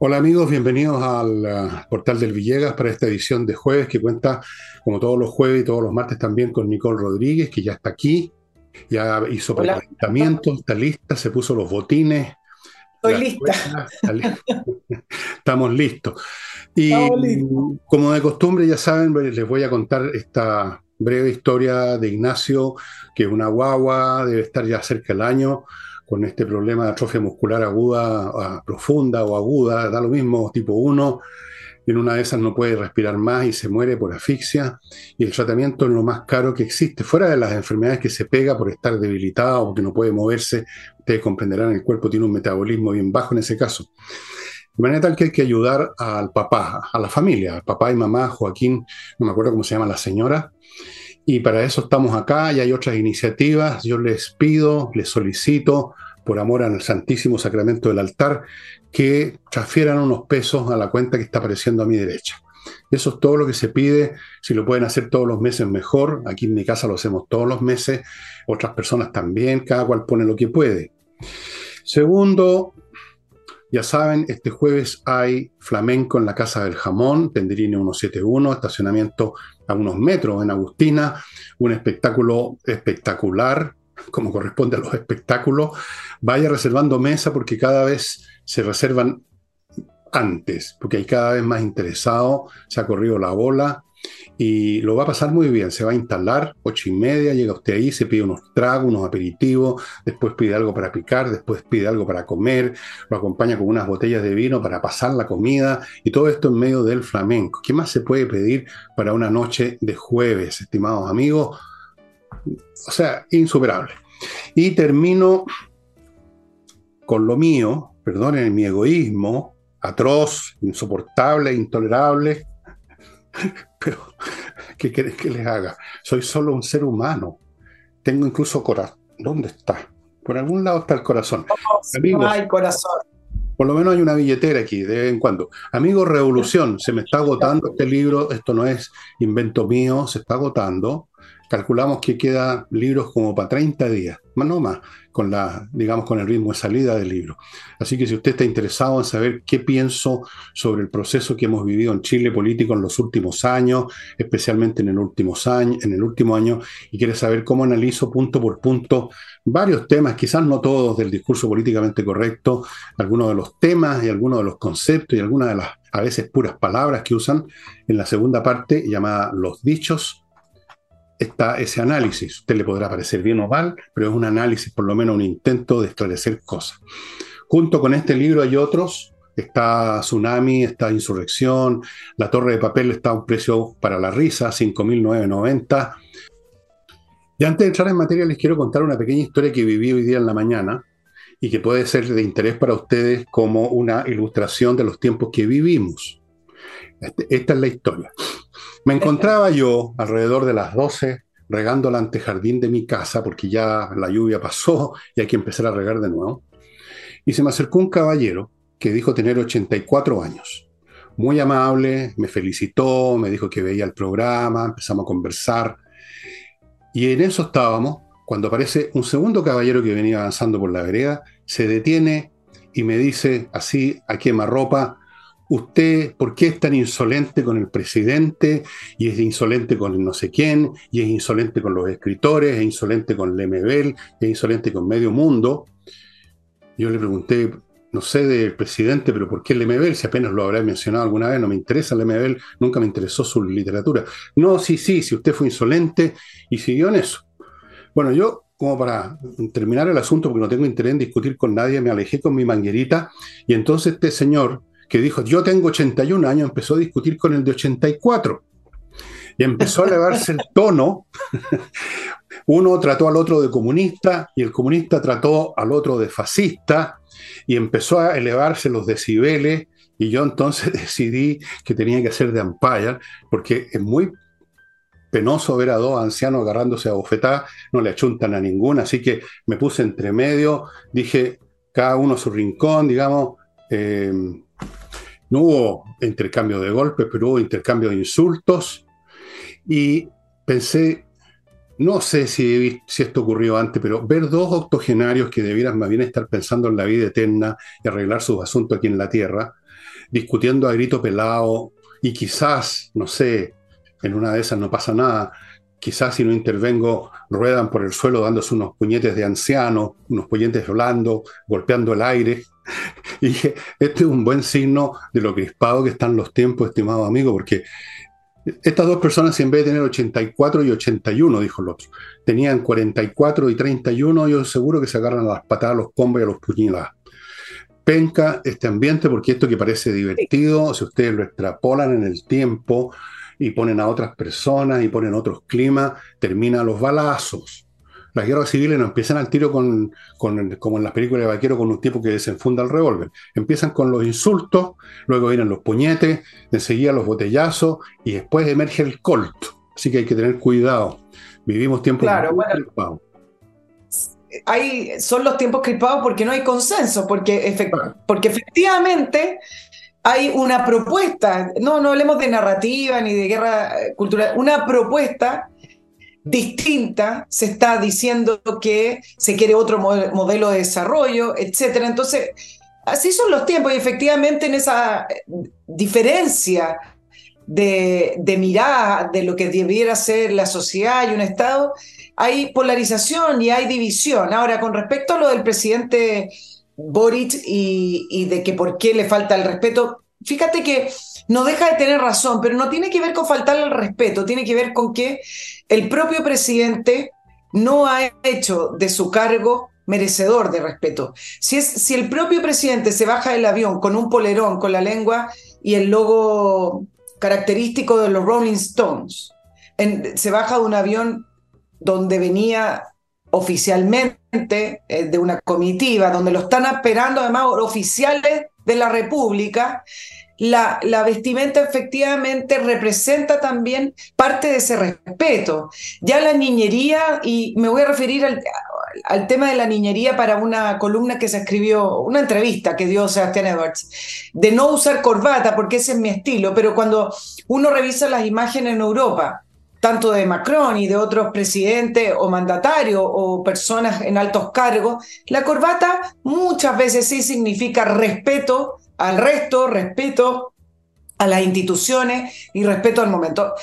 Hola amigos, bienvenidos al uh, portal del Villegas para esta edición de jueves que cuenta, como todos los jueves y todos los martes también, con Nicole Rodríguez, que ya está aquí, ya hizo calentamiento, está lista, se puso los botines. Estoy lista. Estamos listos. Y como de costumbre, ya saben, les voy a contar esta breve historia de Ignacio, que es una guagua, debe estar ya cerca del año con este problema de atrofia muscular aguda, profunda o aguda, da lo mismo, tipo 1, en una de esas no puede respirar más y se muere por asfixia, y el tratamiento es lo más caro que existe, fuera de las enfermedades que se pega por estar debilitado o que no puede moverse, ustedes comprenderán, el cuerpo tiene un metabolismo bien bajo en ese caso. De manera tal que hay que ayudar al papá, a la familia, al papá y mamá, Joaquín, no me acuerdo cómo se llama la señora, y para eso estamos acá y hay otras iniciativas. Yo les pido, les solicito, por amor al Santísimo Sacramento del altar, que transfieran unos pesos a la cuenta que está apareciendo a mi derecha. Eso es todo lo que se pide. Si lo pueden hacer todos los meses, mejor. Aquí en mi casa lo hacemos todos los meses. Otras personas también. Cada cual pone lo que puede. Segundo, ya saben, este jueves hay flamenco en la Casa del Jamón, Tenderine 171, estacionamiento a unos metros en Agustina, un espectáculo espectacular, como corresponde a los espectáculos. Vaya reservando mesa porque cada vez se reservan antes, porque hay cada vez más interesados, se ha corrido la bola y lo va a pasar muy bien. Se va a instalar, ocho y media, llega usted ahí, se pide unos tragos, unos aperitivos, después pide algo para picar, después pide algo para comer, lo acompaña con unas botellas de vino para pasar la comida y todo esto en medio del flamenco. ¿Qué más se puede pedir para una noche de jueves, estimados amigos? O sea, insuperable. Y termino con lo mío, perdonen mi egoísmo, atroz, insoportable, intolerable, pero, ¿qué querés que les haga? Soy solo un ser humano. Tengo incluso corazón. ¿Dónde está? Por algún lado está el corazón. No, hay corazón. Por lo menos hay una billetera aquí, de vez en cuando. Amigo Revolución, se me está agotando este libro. Esto no es invento mío, se está agotando calculamos que queda libros como para 30 días, más no más, con la, digamos, con el ritmo de salida del libro. Así que si usted está interesado en saber qué pienso sobre el proceso que hemos vivido en Chile político en los últimos años, especialmente en el, últimos año, en el último año, y quiere saber cómo analizo punto por punto varios temas, quizás no todos del discurso políticamente correcto, algunos de los temas y algunos de los conceptos y algunas de las a veces puras palabras que usan en la segunda parte llamada Los dichos está ese análisis. Usted le podrá parecer bien o mal, pero es un análisis, por lo menos un intento de esclarecer cosas. Junto con este libro hay otros. Está Tsunami, está Insurrección, La Torre de Papel está a un precio para la risa, 5.990. Y antes de entrar en materia, les quiero contar una pequeña historia que viví hoy día en la mañana y que puede ser de interés para ustedes como una ilustración de los tiempos que vivimos. Este, esta es la historia. Me encontraba yo alrededor de las 12 regando el antejardín de mi casa porque ya la lluvia pasó y hay que empezar a regar de nuevo. Y se me acercó un caballero que dijo tener 84 años. Muy amable, me felicitó, me dijo que veía el programa, empezamos a conversar. Y en eso estábamos cuando aparece un segundo caballero que venía avanzando por la vereda, se detiene y me dice así a quemarropa, usted, ¿por qué es tan insolente con el presidente? Y es insolente con no sé quién, y es insolente con los escritores, es insolente con Lemebel, es insolente con medio mundo. Yo le pregunté, no sé del presidente, pero ¿por qué Lemebel? Si apenas lo habrá mencionado alguna vez, no me interesa Lemebel, nunca me interesó su literatura. No, sí, sí, si usted fue insolente y siguió en eso. Bueno, yo como para terminar el asunto, porque no tengo interés en discutir con nadie, me alejé con mi manguerita y entonces este señor, que dijo, yo tengo 81 años, empezó a discutir con el de 84. Y empezó a elevarse el tono. Uno trató al otro de comunista y el comunista trató al otro de fascista y empezó a elevarse los decibeles y yo entonces decidí que tenía que hacer de umpire porque es muy penoso ver a dos ancianos agarrándose a bofetada, no le achuntan a ninguna, así que me puse entre medio, dije cada uno su rincón, digamos, eh, no hubo intercambio de golpes, pero hubo intercambio de insultos. Y pensé, no sé si, si esto ocurrió antes, pero ver dos octogenarios que debieran más bien estar pensando en la vida eterna y arreglar sus asuntos aquí en la tierra, discutiendo a grito pelado y quizás, no sé, en una de esas no pasa nada, quizás si no intervengo, ruedan por el suelo dándose unos puñetes de anciano, unos puñetes volando, golpeando el aire. Y este es un buen signo de lo crispado que están los tiempos, estimado amigo, porque estas dos personas, en vez de tener 84 y 81, dijo el otro, tenían 44 y 31, yo seguro que se agarran a las patadas, a los combos y a los puñilas. Penca este ambiente, porque esto que parece divertido, si ustedes lo extrapolan en el tiempo, y ponen a otras personas y ponen otros climas, termina los balazos. Las guerras civiles no empiezan al tiro con, como en las películas de vaquero, con un tipo que desenfunda el revólver. Empiezan con los insultos, luego vienen los puñetes, enseguida los botellazos y después emerge el colt. Así que hay que tener cuidado. Vivimos tiempos claro, bueno, hay, son los tiempos crispados porque no hay consenso, porque, porque efectivamente hay una propuesta, no, no hablemos de narrativa ni de guerra eh, cultural, una propuesta distinta, se está diciendo que se quiere otro modelo de desarrollo, etc. Entonces, así son los tiempos y efectivamente en esa eh, diferencia de mirada de lo que debiera ser la sociedad y un Estado, hay polarización y hay división. Ahora, con respecto a lo del presidente Boric y, de que por qué le falta el respeto. Fíjate que no deja de tener razón, pero no tiene que ver con faltarle el respeto, tiene que ver con que el propio presidente no ha hecho de su cargo merecedor de respeto. Si, es, si el propio presidente se baja del avión con un polerón, con la lengua y el logo característico de los Rolling Stones, se baja de un avión donde venía oficialmente eh, de una comitiva, donde lo están esperando además oficiales de la República, la, la, vestimenta efectivamente representa también parte de ese respeto. Ya la niñería, y me voy a referir al, al, tema de la niñería para una columna que se escribió, una entrevista que dio Sebastián Edwards, de no usar corbata, porque ese es mi estilo, pero cuando uno revisa las imágenes en Europa, tanto de Macron y de otros presidentes o mandatarios o personas en altos cargos, la corbata muchas veces sí significa respeto al resto, respeto a las instituciones y respeto al momento.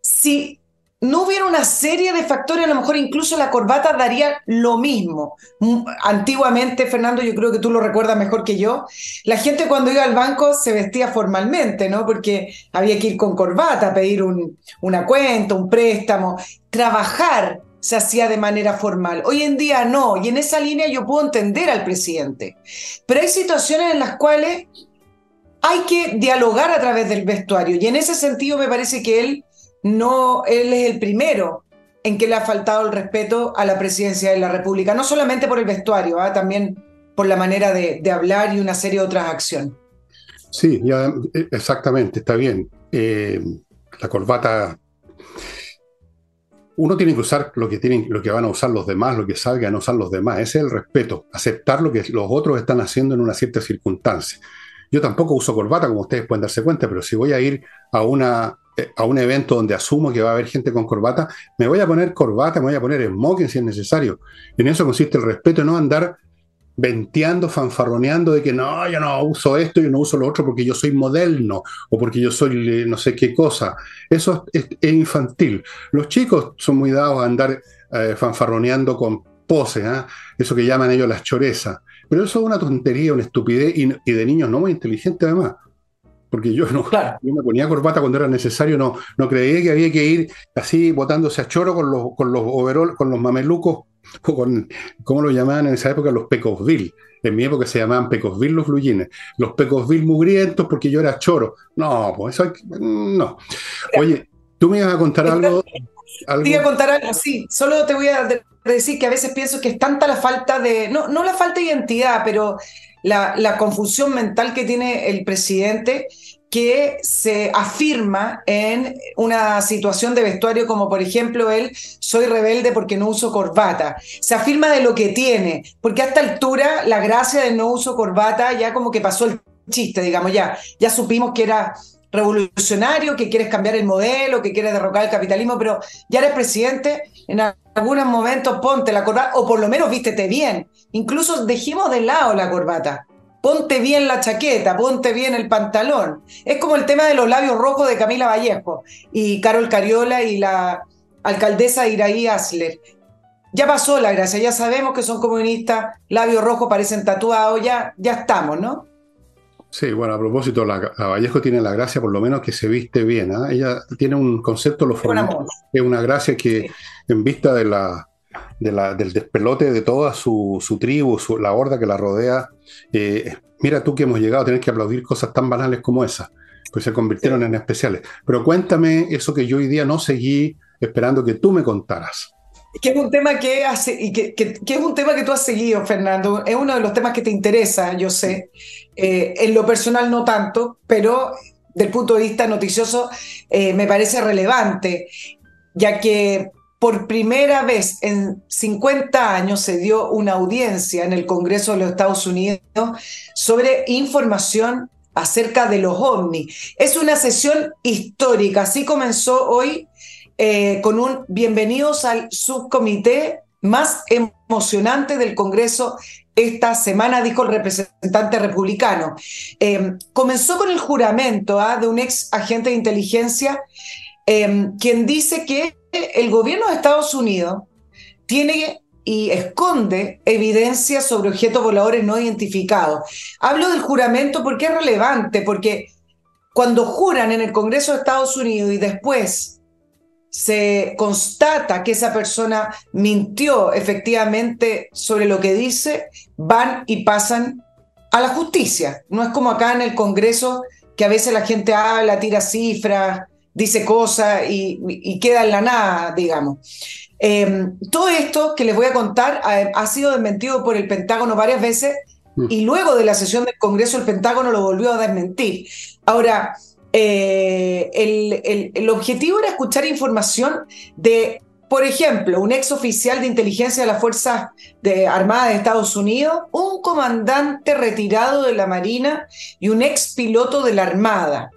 Si no hubiera una serie de factores, a lo mejor incluso la corbata daría lo mismo. Mm, antiguamente, Fernando, yo creo que tú lo recuerdas mejor que yo, la gente cuando iba al banco se vestía formalmente, ¿no? Porque había que ir con corbata, pedir un, una cuenta, un préstamo, trabajar se hacía de manera formal. Hoy en día no, y en esa línea yo puedo entender al presidente. Pero hay situaciones en las cuales hay que dialogar a través del vestuario, y en ese sentido me parece que él no, él es el primero en que le ha faltado el respeto a la presidencia de la República, no solamente por el vestuario, ¿ah? también por la manera de, hablar y una serie de otras acciones. Sí, eh, exactamente, está bien. Eh, la corbata. Uno tiene que usar lo que, tienen, lo que van a usar los demás, lo que salgan a usar los demás. Ese es el respeto, aceptar lo que los otros están haciendo en una cierta circunstancia. Yo tampoco uso corbata, como ustedes pueden darse cuenta, pero si voy a ir a una eh, a un evento donde asumo que va a haber gente con corbata, me voy a poner corbata, me voy a poner smoking si es necesario. En eso consiste el respeto, no andar venteando, fanfarroneando de que no, yo no uso esto, yo no uso lo otro porque yo soy moderno o porque yo soy no sé qué cosa. Eso es, infantil. Los chicos son muy dados a andar eh, fanfarroneando con poses, ¿ah? eso que llaman ellos las chorezas. Pero eso es una tontería, una estupidez y, y de niños no muy inteligentes además porque yo no me ponía corbata cuando era necesario, no, no creía que había que ir así botándose a choro con los, con los overall, con los mamelucos, o con, ¿cómo lo llamaban en esa época? Los pecosville. En mi época se llamaban pecosville los fluyines. Los pecosville mugrientos porque yo era choro. No, pues eso no. Oye, tú me ibas a contar algo. Te iba a contar algo, sí. Solo te voy a decir que a veces pienso que es tanta la falta de, no, no la falta de identidad, pero la, confusión mental que tiene el presidente que se afirma en una situación de vestuario como por ejemplo él, soy rebelde porque no uso corbata. Se afirma de lo que tiene, porque a esta altura la gracia del no uso corbata ya como que pasó el chiste, digamos, ya, ya supimos que era revolucionario, que quieres cambiar el modelo, que quieres derrocar el capitalismo, pero ya eres presidente, en algunos momentos ponte la corbata, o por lo menos vístete bien. Incluso dejemos de lado la corbata. Ponte bien la chaqueta, ponte bien el pantalón. Es como el tema de los labios rojos de Camila Vallejo y Carol Cariola y la alcaldesa Iraí Asler. Ya pasó la gracia, ya sabemos que son comunistas, labios rojos parecen tatuados, ya, ya estamos, ¿no? Sí, bueno, a propósito, la, Vallejo tiene la gracia, por lo menos, que se viste bien. ¿ah? Ella tiene un concepto, lo formal, es una gracia que, en vista de la, del despelote de toda su, tribu, la horda que la rodea, eh, mira tú que hemos llegado a tener que aplaudir cosas tan banales como esas, pues se convirtieron en especiales. Pero cuéntame eso que yo hoy día no seguí esperando que tú me contaras. Que es un tema que, hace, y que, es un tema que tú has seguido, Fernando. Es uno de los temas que te interesa, yo sé. Eh, en lo personal no tanto, pero del punto de vista noticioso eh, me parece relevante, ya que por primera vez en 50 años se dio una audiencia en el Congreso de los Estados Unidos sobre información acerca de los ovnis. Es una sesión histórica, así comenzó hoy eh, con un bienvenidos al subcomité más emocionante del Congreso esta semana, dijo el representante republicano. Eh, comenzó con el juramento ¿ah? de un ex agente de inteligencia, eh, quien dice que el gobierno de Estados Unidos tiene y esconde evidencia sobre objetos voladores no identificados. Hablo del juramento porque es relevante, porque cuando juran en el Congreso de Estados Unidos y después se constata que esa persona mintió efectivamente sobre lo que dice, van y pasan a la justicia. No es como acá en el Congreso que a veces la gente habla, tira cifras, dice cosas y, queda en la nada, digamos. Em, todo esto que les voy a contar ha, sido desmentido por el Pentágono varias veces mm. y luego de la sesión del Congreso el Pentágono lo volvió a desmentir. Ahora, eh, el, objetivo era escuchar información de, por ejemplo, un ex oficial de inteligencia de las Fuerzas de Armadas de Estados Unidos, un comandante retirado de la Marina y un ex piloto de la Armada.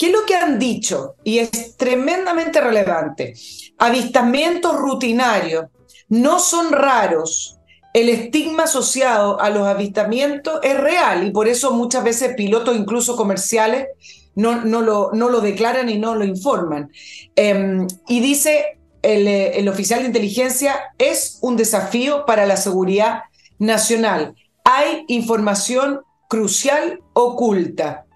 ¿Qué es lo que han dicho? Y es tremendamente relevante. Avistamientos rutinarios no son raros. El estigma asociado a los avistamientos es real y por eso muchas veces pilotos, incluso comerciales, no, no, lo, no lo declaran y no lo informan. Em, y dice el, el oficial de inteligencia, es un desafío para la seguridad nacional. Hay información crucial oculta,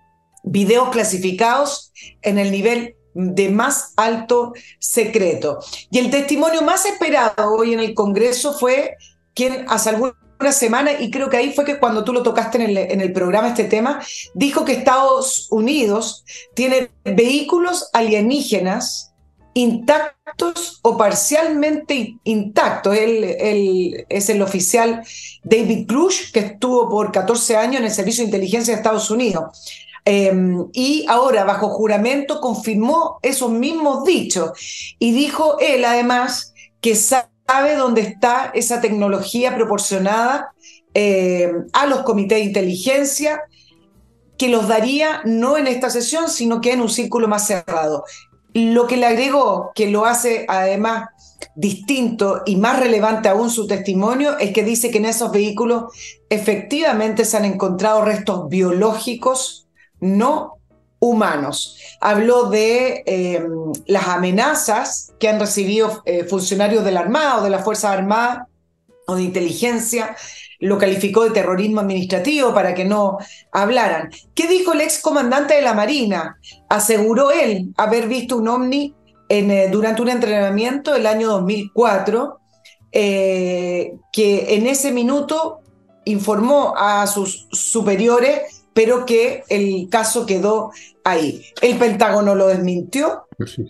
videos clasificados en el nivel de más alto secreto. Y el testimonio más esperado hoy en el Congreso fue quien hace algún una semana y creo que ahí fue que cuando tú lo tocaste en el, en el programa este tema, dijo que Estados Unidos tiene vehículos alienígenas intactos o parcialmente intactos. Él, es el oficial David Cruz, que estuvo por 14 años en el Servicio de Inteligencia de Estados Unidos. Em, y ahora, bajo juramento, confirmó esos mismos dichos y dijo él además que sabe dónde está esa tecnología proporcionada eh, a los comités de inteligencia, que los daría no en esta sesión, sino que en un círculo más cerrado. Lo que le agregó, que lo hace además distinto y más relevante aún su testimonio, es que dice que en esos vehículos efectivamente se han encontrado restos biológicos no humanos. Habló de eh, las amenazas que han recibido eh, funcionarios de la Armada o de la Fuerza Armada o de inteligencia, lo calificó de terrorismo administrativo para que no hablaran. ¿Qué dijo el ex comandante de la Marina? Aseguró él haber visto un ovni eh, durante un entrenamiento el año 2004, que en ese minuto informó a sus superiores pero que el caso quedó ahí. El Pentágono lo desmintió. Sí,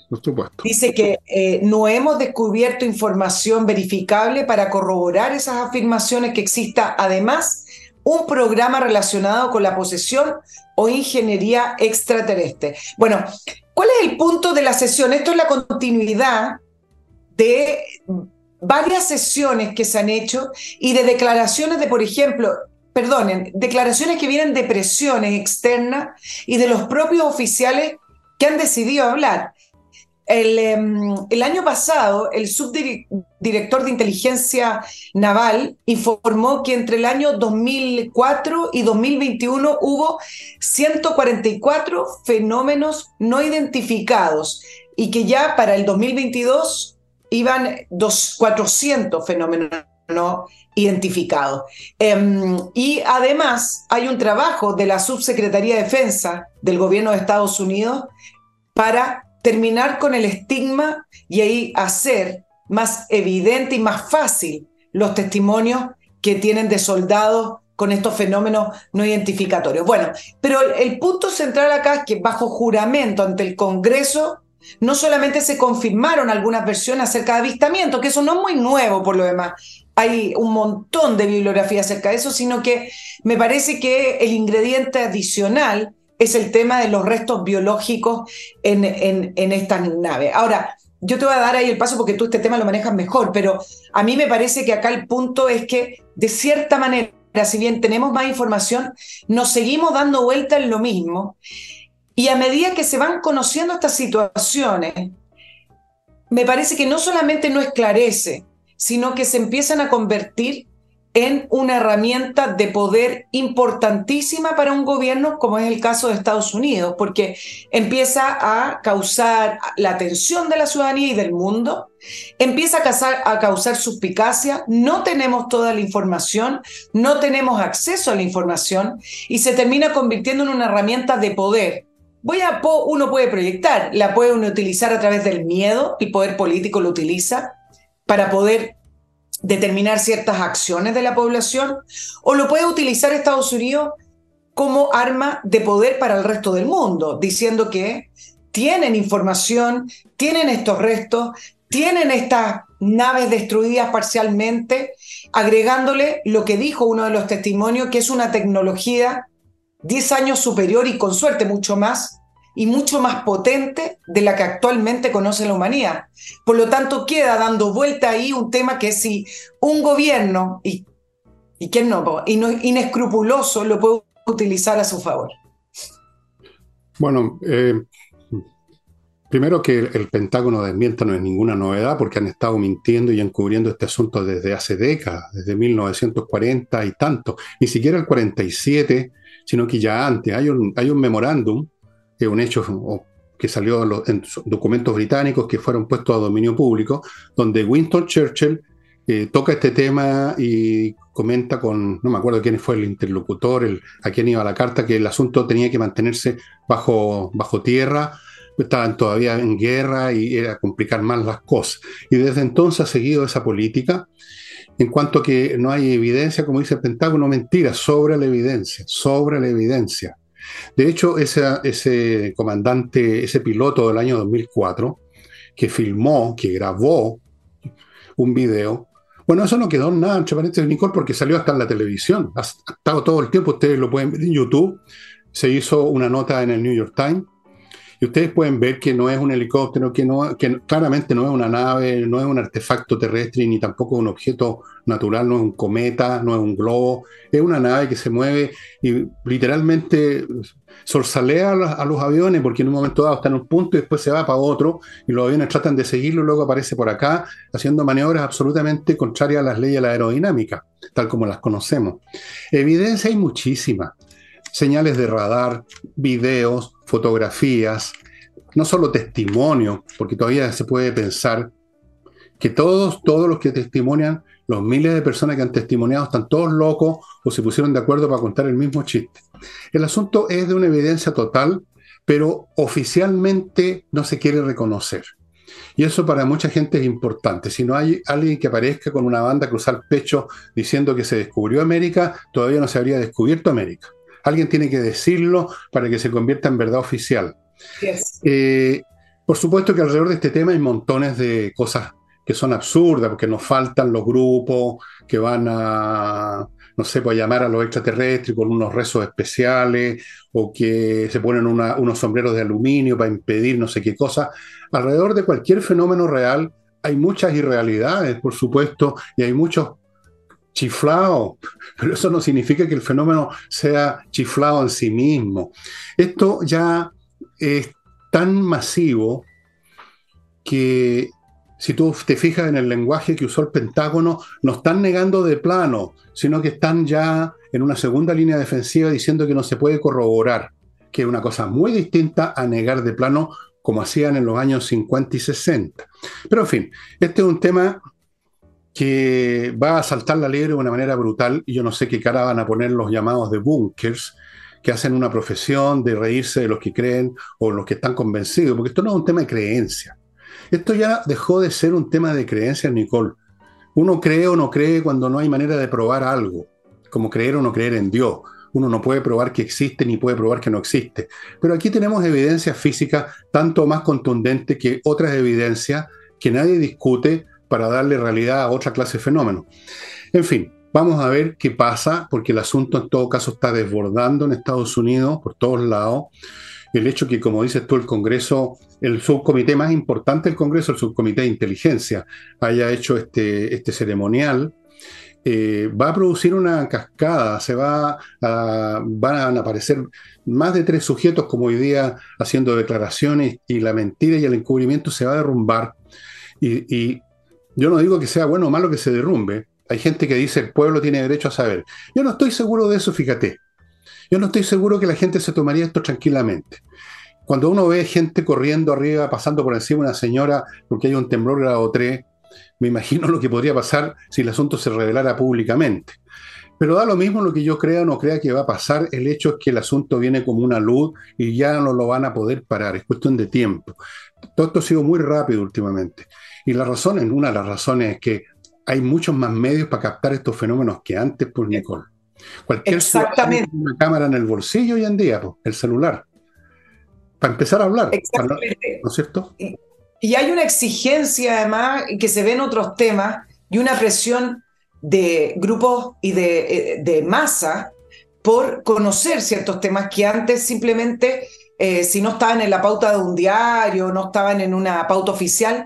Dice que eh, no hemos descubierto información verificable para corroborar esas afirmaciones, que exista además un programa relacionado con la posesión o ingeniería extraterrestre. Bueno, ¿cuál es el punto de la sesión? Esto es la continuidad de varias sesiones que se han hecho y de declaraciones de, por ejemplo, perdonen, declaraciones que vienen de presiones externas y de los propios oficiales que han decidido hablar. Em, el, año pasado, el subdirector de inteligencia naval informó que entre el año 2004 y 2021 hubo 144 fenómenos no identificados y que ya para el 2022 iban dos, 400 fenómenos no identificados. Em, y además hay un trabajo de la Subsecretaría de Defensa del Gobierno de Estados Unidos para terminar con el estigma y ahí hacer más evidente y más fácil los testimonios que tienen de soldados con estos fenómenos no identificatorios. Bueno, pero el, punto central acá es que bajo juramento ante el Congreso no solamente se confirmaron algunas versiones acerca de avistamientos, que eso no es muy nuevo por lo demás, hay un montón de bibliografía acerca de eso, sino que me parece que el ingrediente adicional es el tema de los restos biológicos en, en, estas naves. Ahora, yo te voy a dar ahí el paso porque tú este tema lo manejas mejor, pero a mí me parece que acá el punto es que, de cierta manera, si bien tenemos más información, nos seguimos dando vuelta en lo mismo. Y a medida que se van conociendo estas situaciones, me parece que no solamente no esclarece, sino que se empiezan a convertir en una herramienta de poder importantísima para un gobierno, como es el caso de Estados Unidos, porque empieza a causar la atención de la ciudadanía y del mundo, empieza a causar, a causar suspicacia, no tenemos toda la información, no tenemos acceso a la información y se termina convirtiendo en una herramienta de poder. Voy a, uno puede proyectar, la puede uno utilizar a través del miedo, el poder político lo utiliza para poder determinar ciertas acciones de la población, o lo puede utilizar Estados Unidos como arma de poder para el resto del mundo, diciendo que tienen información, tienen estos restos, tienen estas naves destruidas parcialmente, agregándole lo que dijo uno de los testimonios, que es una tecnología 10 años superior y con suerte mucho más y mucho más potente de la que actualmente conoce la humanidad. Por lo tanto, queda dando vuelta ahí un tema que si un gobierno, y, y quién no, inescrupuloso, lo puede utilizar a su favor. Bueno, eh, primero que el Pentágono desmienta no es ninguna novedad porque han estado mintiendo y encubriendo este asunto desde hace décadas, desde 1940 y tanto, ni siquiera el 47, sino que ya antes. Hay un, hay un memorándum es un hecho que salió en, documentos británicos que fueron puestos a dominio público, donde Winston Churchill eh, toca este tema y comenta con, no me acuerdo quién fue el interlocutor, a quién iba la carta, que el asunto tenía que mantenerse bajo, bajo tierra, estaban todavía en guerra y era complicar más las cosas. Y desde entonces ha seguido esa política. En cuanto que no hay evidencia, como dice el Pentágono, mentira, sobre la evidencia, sobre la evidencia. De hecho, ese, comandante, ese piloto del año 2004, que filmó, que grabó un video, bueno, eso no quedó en nada, entre Nicole, porque salió hasta en la televisión. Ha estado todo el tiempo, ustedes lo pueden ver en YouTube. Se hizo una nota en el New York Times ustedes pueden ver que no es un helicóptero, que, no, que claramente no es una nave, no es un artefacto terrestre, ni tampoco un objeto natural, no es un cometa, no es un globo, es una nave que se mueve y literalmente sorsalea a los, aviones porque en un momento dado está en un punto y después se va para otro y los aviones tratan de seguirlo y luego aparece por acá haciendo maniobras absolutamente contrarias a las leyes de la aerodinámica, tal como las conocemos. Evidencia hay muchísima señales de radar, videos, fotografías, no solo testimonios, porque todavía se puede pensar que todos, todos los que testimonian, los miles de personas que han testimoniado, están todos locos o se pusieron de acuerdo para contar el mismo chiste. El asunto es de una evidencia total, pero oficialmente no se quiere reconocer. Y eso para mucha gente es importante. Si no hay alguien que aparezca con una banda cruzar pecho diciendo que se descubrió América, todavía no se habría descubierto América. Alguien tiene que decirlo para que se convierta en verdad oficial. Eh, por supuesto que alrededor de este tema hay montones de cosas que son absurdas, porque nos faltan los grupos que van a, no sé, pues llamar a los extraterrestres con unos rezos especiales, o que se ponen unos sombreros de aluminio para impedir no sé qué cosa. Alrededor de cualquier fenómeno real hay muchas irrealidades, por supuesto, y hay muchos chiflado, pero eso no significa que el fenómeno sea chiflado en sí mismo. Esto ya es tan masivo que si tú te fijas en el lenguaje que usó el Pentágono, no están negando de plano, sino que están ya en una segunda línea defensiva diciendo que no se puede corroborar, que es una cosa muy distinta a negar de plano como hacían en los años 50 y 60. Pero en fin, este es un tema que va a saltar la liebre de una manera brutal y yo no sé qué cara van a poner los llamados de bunkers, que hacen una profesión de reírse de los que creen o los que están convencidos, porque esto no es un tema de creencia. Esto ya dejó de ser un tema de creencia, Nicole. Uno cree o no cree cuando no hay manera de probar algo, como creer o no creer en Dios. Uno no puede probar que existe ni puede probar que no existe. Pero aquí tenemos evidencia física tanto más contundente que otras evidencias que nadie discute para darle realidad a otra clase de fenómenos. En fin, vamos a ver qué pasa, porque el asunto en todo caso está desbordando en Estados Unidos, por todos lados. El hecho que, como dices tú, el Congreso el subcomité más importante del Congreso, el subcomité de inteligencia, haya hecho este, este ceremonial, eh, va a producir una cascada, se va a, van a aparecer más de tres sujetos como hoy día haciendo declaraciones y la mentira y el encubrimiento se va a derrumbar. Y, y yo no digo que sea bueno o malo que se derrumbe. Hay gente que dice el pueblo tiene derecho a saber. Yo no estoy seguro de eso, fíjate. Yo no estoy seguro que la gente se tomaría esto tranquilamente. Cuando uno ve gente corriendo arriba, pasando por encima de una señora porque hay un temblor grado 3, me imagino lo que podría pasar si el asunto se revelara públicamente. Pero da lo mismo lo que yo crea o no crea que va a pasar, el hecho es que el asunto viene como una luz y ya no lo van a poder parar, es cuestión de tiempo. Todo esto ha sido muy rápido últimamente. Y la razón, una de las razones es que hay muchos más medios para captar estos fenómenos que antes, por pues, Nicole. Cualquier Exactamente. una cámara en el bolsillo hoy en día, pues, el celular para empezar a hablar. Exactamente. ¿No es cierto? Y, hay una exigencia además que se ve en otros temas y una presión de grupos y de, eh, masa por conocer ciertos temas que antes simplemente, eh, si no estaban en la pauta de un diario, no estaban en una pauta oficial,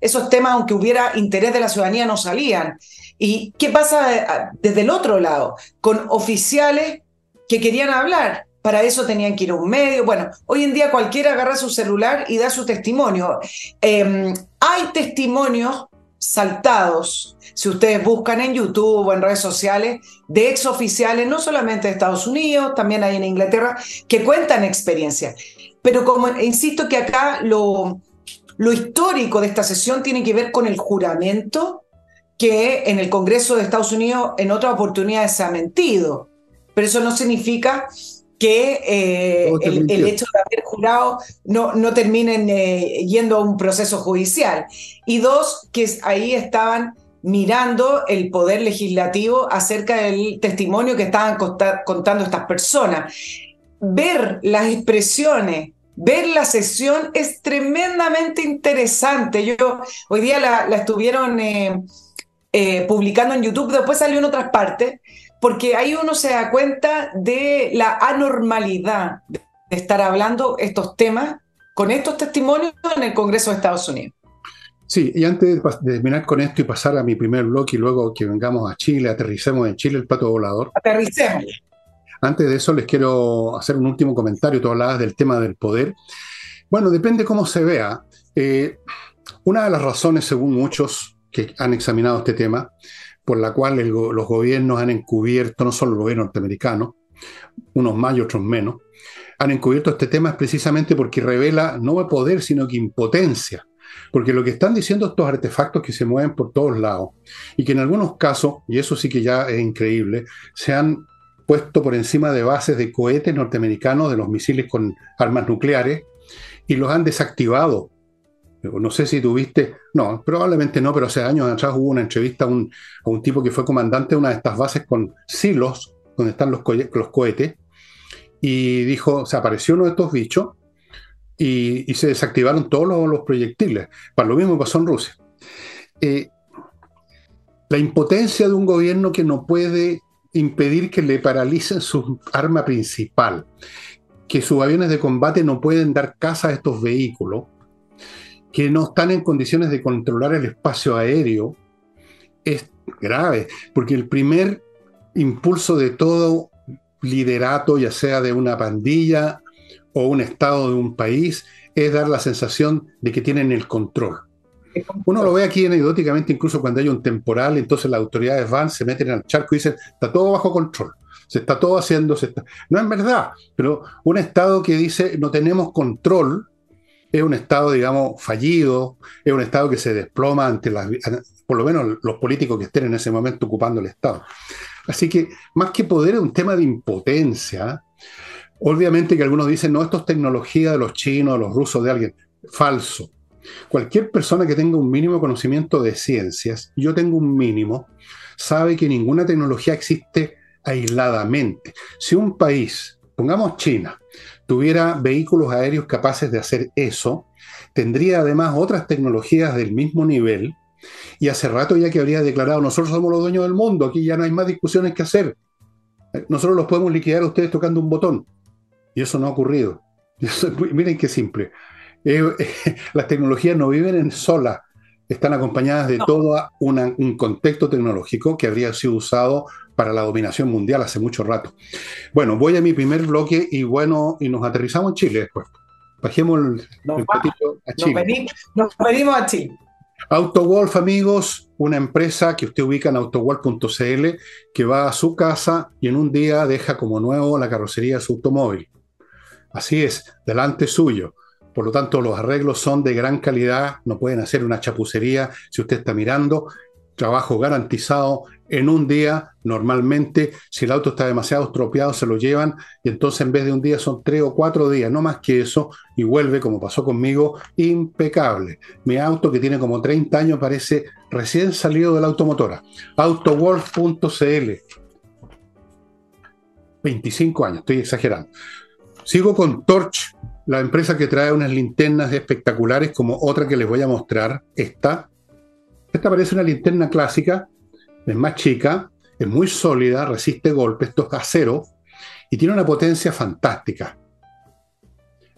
esos temas, aunque hubiera interés de la ciudadanía, no salían. ¿Y qué pasa eh, desde el otro lado? Con oficiales que querían hablar para eso tenían que ir a un medio. Bueno, hoy en día cualquiera agarra su celular y da su testimonio. Em, hay testimonios saltados, si ustedes buscan en YouTube o en redes sociales, de exoficiales, no solamente de Estados Unidos, también hay en Inglaterra, que cuentan experiencias. Pero como insisto que acá lo, lo histórico de esta sesión tiene que ver con el juramento que en el Congreso de Estados Unidos en otras oportunidades se ha mentido. Pero eso no significa que eh, el, hecho de haber jurado no, no terminen eh, yendo a un proceso judicial. Y dos, que ahí estaban mirando el poder legislativo acerca del testimonio que estaban contando estas personas. Ver las expresiones, ver la sesión es tremendamente interesante. Yo hoy día la, estuvieron eh, publicando en YouTube, después salió en otras partes, porque ahí uno se da cuenta de la anormalidad de estar hablando estos temas con estos testimonios en el Congreso de Estados Unidos. Sí, y antes de terminar con esto y pasar a mi primer bloque y luego que vengamos a Chile, aterricemos en Chile el plato volador. Aterricemos. Antes de eso les quiero hacer un último comentario. Tú hablabas del tema del poder. Bueno, depende cómo se vea. Eh, una de las razones, según muchos que han examinado este tema, por la cual los gobiernos han encubierto, no solo el gobierno norteamericano, unos más y otros menos, han encubierto este tema es precisamente porque revela no poder, sino que impotencia. Porque lo que están diciendo estos artefactos que se mueven por todos lados y que en algunos casos, y eso sí que ya es increíble, se han puesto por encima de bases de cohetes norteamericanos, de los misiles con armas nucleares, y los han desactivado no sé si tuviste, no, probablemente no, pero hace años atrás hubo una entrevista a un, tipo que fue comandante de una de estas bases con silos, donde están los, los cohetes, y dijo, se apareció uno de estos bichos y, se desactivaron todos los, proyectiles. Para lo mismo pasó en Rusia. Eh, la impotencia de un gobierno que no puede impedir que le paralicen su arma principal, que sus aviones de combate no pueden dar caza a estos vehículos, que no están en condiciones de controlar el espacio aéreo es grave, porque el primer impulso de todo liderato, ya sea de una pandilla o un estado de un país, es dar la sensación de que tienen el control. Uno lo ve aquí anecdóticamente, incluso cuando hay un temporal, entonces las autoridades van, se meten al charco y dicen, está todo bajo control, se está todo haciendo, se está... no es verdad, pero un Estado que dice no tenemos control es un Estado, digamos, fallido, es un Estado que se desploma ante las, por lo menos los políticos que estén en ese momento ocupando el Estado. Así que más que poder es un tema de impotencia. Obviamente que algunos dicen, no, esto es tecnología de los chinos, de los rusos, de alguien. Falso. Cualquier persona que tenga un mínimo conocimiento de ciencias, yo tengo un mínimo, sabe que ninguna tecnología existe aisladamente. Si un país, pongamos China, tuviera vehículos aéreos capaces de hacer eso, tendría además otras tecnologías del mismo nivel y hace rato ya que habría declarado, nosotros somos los dueños del mundo, aquí ya no hay más discusiones que hacer. Nosotros los podemos liquidar a ustedes tocando un botón. Y eso no ha ocurrido. miren qué simple. Eh, las tecnologías no viven en sola, están acompañadas de todo un contexto tecnológico que habría sido usado para la dominación mundial hace mucho rato. Bueno, voy a mi primer bloque y bueno, y nos aterrizamos en Chile después. Bajemos el, nos a Chile. Nos venimos, a Chile. AutoWolf, amigos, una empresa que usted ubica en autowolf.cl que va a su casa y en un día deja como nuevo la carrocería de su automóvil. Así es, delante suyo. Por lo tanto, los arreglos son de gran calidad, no pueden hacer una chapucería si usted está mirando. Trabajo garantizado en un día, normalmente, si el auto está demasiado estropeado, se lo llevan y entonces en vez de un día son tres o cuatro días, no más que eso, y vuelve, como pasó conmigo, impecable. Mi auto, que tiene como 30 años, parece recién salido de la automotora. Autowolf.cl. 25 años, estoy exagerando. Sigo con Torch, la empresa que trae unas linternas espectaculares como otra que les voy a mostrar, esta. Esta parece una linterna clásica, es más chica, es muy sólida, resiste golpes, esto es acero y tiene una potencia fantástica.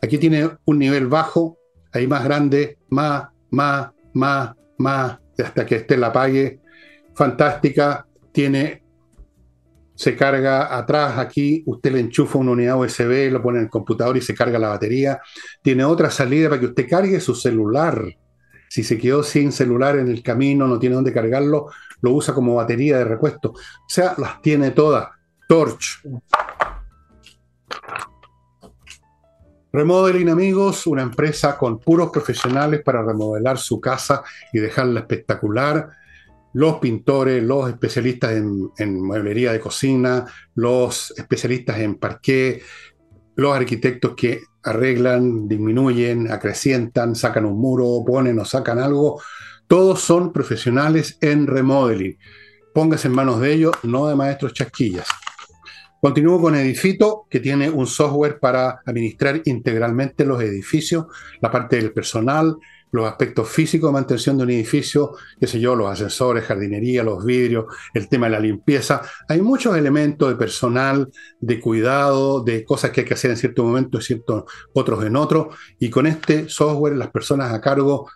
Aquí tiene un nivel bajo, ahí más grande, más, más, más, más, hasta que esté la apague. Fantástica, tiene se carga atrás aquí, usted le enchufa una unidad USB, lo pone en el computador y se carga la batería. Tiene otra salida para que usted cargue su celular. Si se quedó sin celular en el camino, no tiene dónde cargarlo, lo usa como batería de repuesto. O sea, las tiene todas. Torch. Remodeling, amigos, una empresa con puros profesionales para remodelar su casa y dejarla espectacular los pintores, los especialistas en, mueblería de cocina, los especialistas en parqué, los arquitectos que arreglan, disminuyen, acrecientan, sacan un muro, ponen o sacan algo, todos son profesionales en remodeling. Póngase en manos de ellos, no de maestros chasquillas. Continúo con Edifito, que tiene un software para administrar integralmente los edificios, la parte del personal, los aspectos físicos de mantención de un edificio, qué sé yo, los ascensores, jardinería, los vidrios, el tema de la limpieza. Hay muchos elementos de personal, de cuidado, de cosas que hay que hacer en cierto momento y ciertos otros en otro. Y con este software las personas a cargo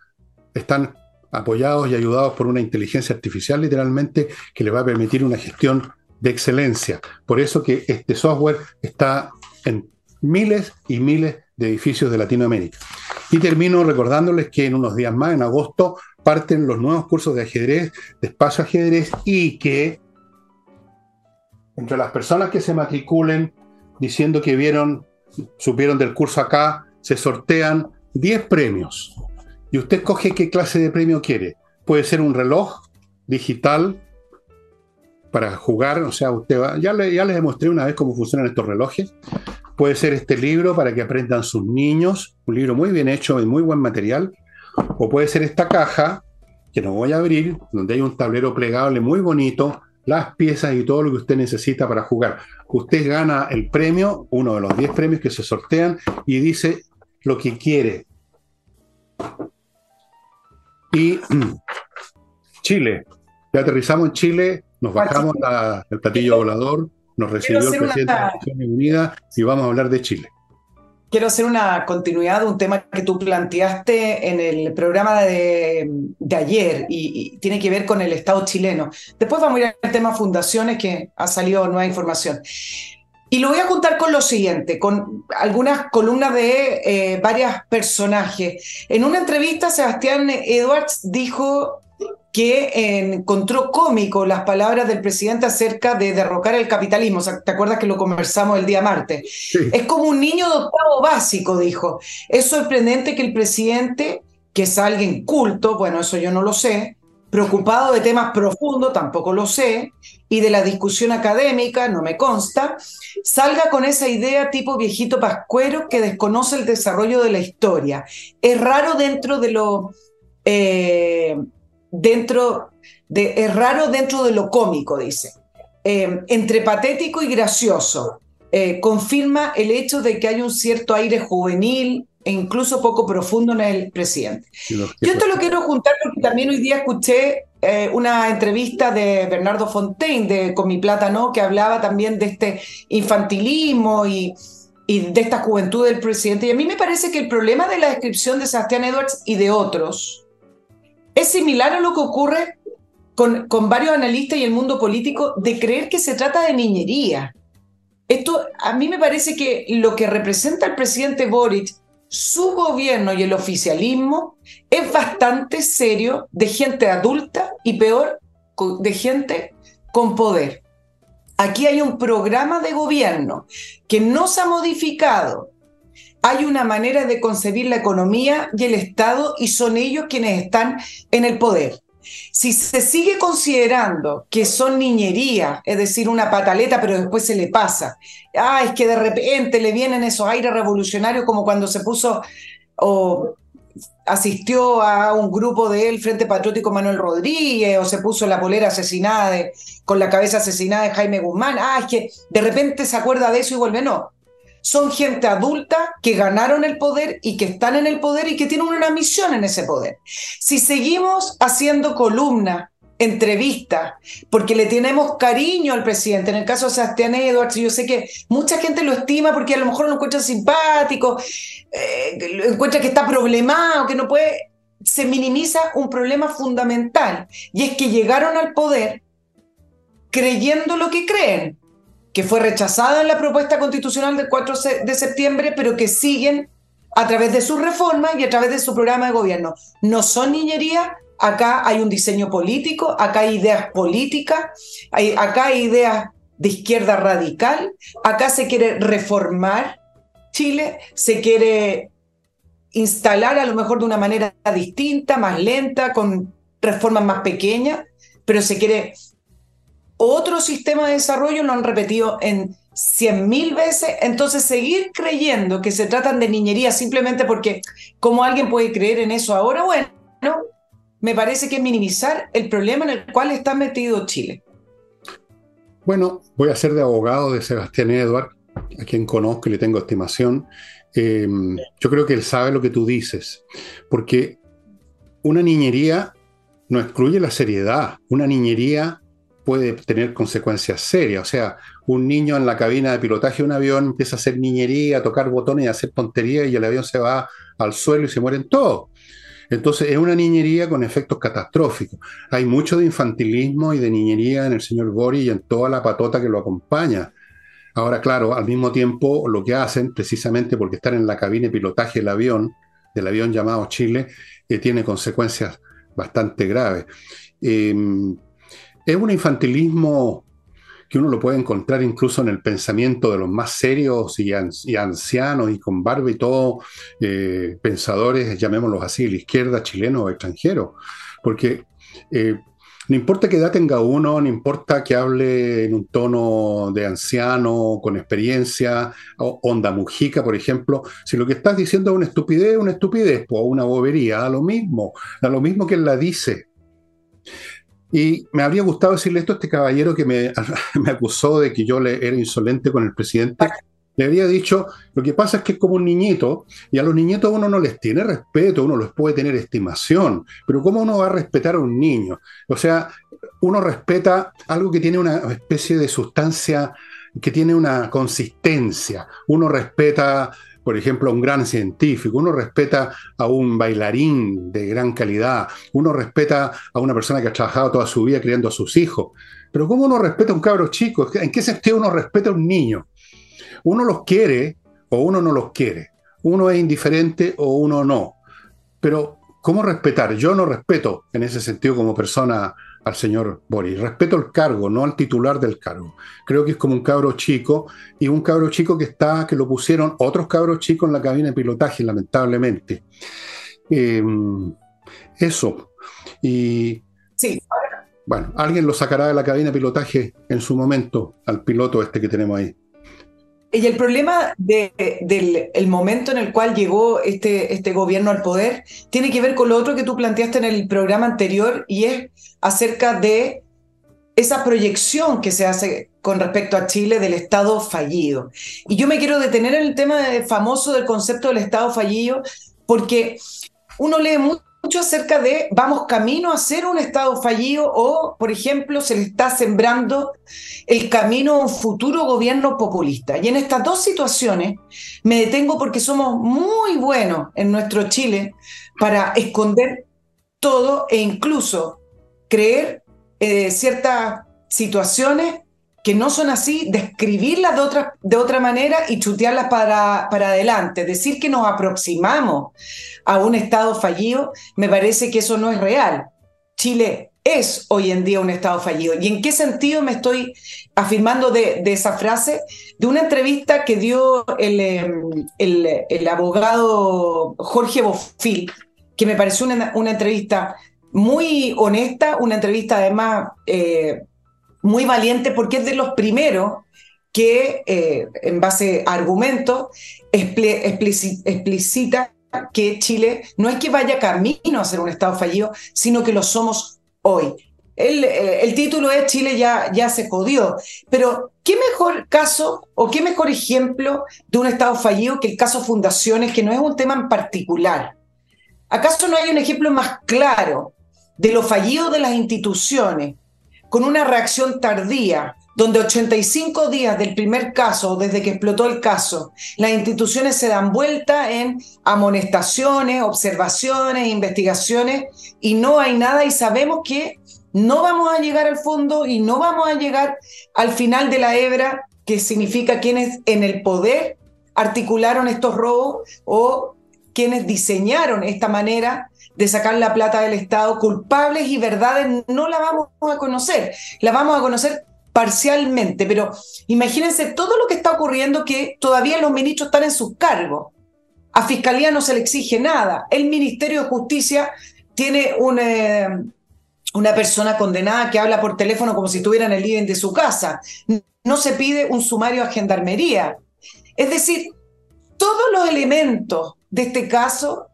están apoyados y ayudados por una inteligencia artificial literalmente que les va a permitir una gestión de excelencia. Por eso que este software está en miles y miles de edificios de Latinoamérica. Y termino recordándoles que en unos días más, en agosto, parten los nuevos cursos de ajedrez, de espacio ajedrez, y que entre las personas que se matriculen diciendo que vieron, supieron del curso acá, se sortean 10 premios. Y usted coge qué clase de premio quiere. Puede ser un reloj digital para jugar, o sea, usted va, ya, ya les demostré una vez cómo funcionan estos relojes. Puede ser este libro para que aprendan sus niños, un libro muy bien hecho y muy buen material. O puede ser esta caja, que no voy a abrir, donde hay un tablero plegable muy bonito, las piezas y todo lo que usted necesita para jugar. Usted gana el premio, uno de los 10 premios que se sortean, y dice lo que quiere. Y Chile. Ya aterrizamos en Chile, nos bajamos el platillo volador, nos recibió el presidente de Naciones Unidas y vamos a hablar de Chile. Quiero hacer una continuidad de un tema que tú planteaste en el programa de, ayer y, tiene que ver con el Estado chileno. Después vamos a ir al tema fundaciones que ha salido nueva información. Y lo voy a juntar con lo siguiente, con algunas columnas de eh, varios personajes. En una entrevista, Sebastián Edwards dijo que encontró cómico las palabras del presidente acerca de derrocar el capitalismo. ¿Te acuerdas que lo conversamos el día martes? Es como un niño de octavo básico, dijo. Es sorprendente que el presidente, que es alguien culto, bueno, eso yo no lo sé, preocupado de temas profundos, tampoco lo sé, y de la discusión académica, no me consta, salga con esa idea tipo viejito pascuero que desconoce el desarrollo de la historia. Es raro dentro de lo... Eh, dentro de, es raro dentro de lo cómico, dice. Eh, entre patético y gracioso. Eh, confirma el hecho de que hay un cierto aire juvenil e incluso poco profundo en el presidente. Yo esto lo quiero juntar porque también hoy día escuché eh, una entrevista de Bernardo Fontaine de Con mi plátano que hablaba también de este infantilismo y, y de esta juventud del presidente. Y a mí me parece que el problema de la descripción de Sebastián Edwards y de otros es similar a lo que ocurre con, con varios analistas y el mundo político de creer que se trata de niñería. Esto a mí me parece que lo que representa el presidente Boric, su gobierno y el oficialismo es bastante serio de gente adulta y peor, de gente con poder. Aquí hay un programa de gobierno que no se ha modificado, hay una manera de concebir la economía y el Estado y son ellos quienes están en el poder. Si se sigue considerando que son niñería, es decir, una pataleta, pero después se le pasa, ah, es que de repente le vienen esos aires revolucionarios como cuando se puso o asistió a un grupo del Frente Patriótico Manuel Rodríguez o se puso la polera asesinada con la cabeza asesinada de Jaime Guzmán, ah, es que de repente se acuerda de eso y vuelve, no, son gente adulta que ganaron el poder y que están en el poder y que tienen una misión en ese poder. Si seguimos haciendo columna, entrevistas, porque le tenemos cariño al presidente, en el caso de Sebastián Edwards, yo sé que mucha gente lo estima porque a lo mejor lo encuentra simpático, eh, encuentra que está problemado, que no puede, se minimiza un problema fundamental y es que llegaron al poder creyendo lo que creen que fue rechazada en la propuesta constitucional del 4 de septiembre, pero que siguen a través de sus reformas y a través de su programa de gobierno. No son niñería, acá hay un diseño político, acá hay ideas políticas, acá hay ideas de izquierda radical, acá se quiere reformar Chile, se quiere instalar a lo mejor de una manera distinta, más lenta, con reformas más pequeñas, pero se quiere otro sistema de desarrollo lo han repetido en cien mil veces, entonces seguir creyendo que se tratan de niñería simplemente porque como alguien puede creer en eso ahora, bueno, me parece que es minimizar el problema en el cual está metido Chile. Bueno, voy a ser de abogado de Sebastián Edward, a quien conozco y le tengo estimación. Eh, yo creo que él sabe lo que tú dices, porque una niñería no excluye la seriedad. Una niñería puede tener consecuencias serias. O sea, un niño en la cabina de pilotaje de un avión empieza a hacer niñería, a tocar botones y a hacer tonterías y el avión se va al suelo y se mueren todos. Entonces es una niñería con efectos catastróficos. Hay mucho de infantilismo y de niñería en el señor Boris y en toda la patota que lo acompaña. Ahora, claro, al mismo tiempo lo que hacen, precisamente porque están en la cabina de pilotaje del avión, del avión llamado Chile, eh, tiene consecuencias bastante graves. Em, es un infantilismo que uno lo puede encontrar incluso en el pensamiento de los más serios y, ancianos y con barba y todo, eh, pensadores, llamémoslos así, de la izquierda, chileno o extranjero. Porque eh, no importa qué edad tenga uno, no importa que hable en un tono de anciano, con experiencia, onda mujica, por ejemplo, si lo que estás diciendo es una estupidez, una estupidez, o una bobería, da lo mismo, da lo mismo que él la dice. Y me habría gustado decirle esto a este caballero que me, me, acusó de que yo le era insolente con el presidente. Le habría dicho, lo que pasa es que es como un niñito, y a los niñitos uno no les tiene respeto, uno les puede tener estimación, pero ¿cómo uno va a respetar a un niño? O sea, uno respeta algo que tiene una especie de sustancia, que tiene una consistencia, uno respeta por ejemplo, a un gran científico, uno respeta a un bailarín de gran calidad, uno respeta a una persona que ha trabajado toda su vida criando a sus hijos. Pero ¿cómo uno respeta a un cabro chico? ¿En qué sentido uno respeta a un niño? Uno los quiere o uno no los quiere. Uno es indiferente o uno no. Pero, ¿cómo respetar? Yo no respeto en ese sentido como persona al señor Boris. Respeto el cargo, no al titular del cargo. Creo que es como un cabro chico y un cabro chico que está, que lo pusieron otros cabros chicos en la cabina de pilotaje, lamentablemente. Em, eso. Y sí. bueno, alguien lo sacará de la cabina de pilotaje en su momento al piloto este que tenemos ahí. Y el problema del momento en el cual llegó este, este gobierno al poder tiene que ver con lo otro que tú planteaste en el programa anterior y es acerca de esa proyección que se hace con respecto a Chile del Estado fallido. Y yo me quiero detener en el tema famoso del concepto del Estado fallido porque uno lee mucho mucho acerca de vamos camino a ser un Estado fallido o, por ejemplo, se le está sembrando el camino a un futuro gobierno populista. Y en estas dos situaciones me detengo porque somos muy buenos en nuestro Chile para esconder todo e incluso creer eh, ciertas situaciones que no son así, describirlas de otra, de otra manera y chutearlas para, para adelante. Decir que nos aproximamos a un Estado fallido, me parece que eso no es real. Chile es hoy en día un Estado fallido. ¿Y en qué sentido me estoy afirmando de, esa frase? De una entrevista que dio el, em, el, abogado Jorge Bofil, que me pareció una, una, entrevista muy honesta, una entrevista además eh, muy valiente porque es de los primeros que, eh, en base a argumentos, explicita que Chile no es que vaya camino a ser un Estado fallido, sino que lo somos hoy. El, eh, el, título es Chile ya, ya se jodió, pero ¿qué mejor caso o qué mejor ejemplo de un Estado fallido que el caso Fundaciones, que no es un tema en particular? ¿Acaso no hay un ejemplo más claro de lo fallido de las instituciones con una reacción tardía, donde 85 días del primer caso, desde que explotó el caso, las instituciones se dan vuelta en amonestaciones, observaciones, investigaciones, y no hay nada y sabemos que no vamos a llegar al fondo y no vamos a llegar al final de la hebra, que significa quienes en el poder articularon estos robos o quienes diseñaron esta manera de sacar la plata del Estado, culpables y verdades, no la vamos a conocer. La vamos a conocer parcialmente, pero imagínense todo lo que está ocurriendo que todavía los ministros están en sus cargos. A Fiscalía no se le exige nada. El Ministerio de Justicia tiene una, una persona condenada que habla por teléfono como si estuviera en el living de su casa. No se pide un sumario a gendarmería. Es decir, todos los elementos de este caso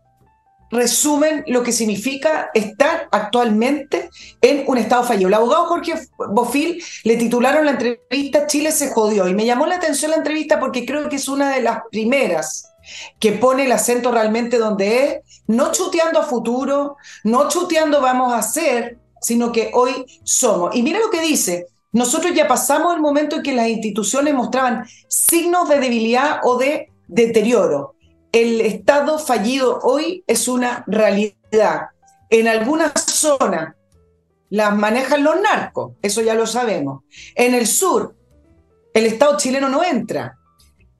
resumen lo que significa estar actualmente en un estado fallido. El abogado Jorge Bofil le titularon la entrevista Chile se jodió y me llamó la atención la entrevista porque creo que es una de las primeras que pone el acento realmente donde es, no chuteando a futuro, no chuteando vamos a hacer, sino que hoy somos. Y mira lo que dice, nosotros ya pasamos el momento en que las instituciones mostraban signos de debilidad o de deterioro el Estado fallido hoy es una realidad. En algunas zonas las manejan los narcos, eso ya lo sabemos. En el sur, el Estado chileno no entra.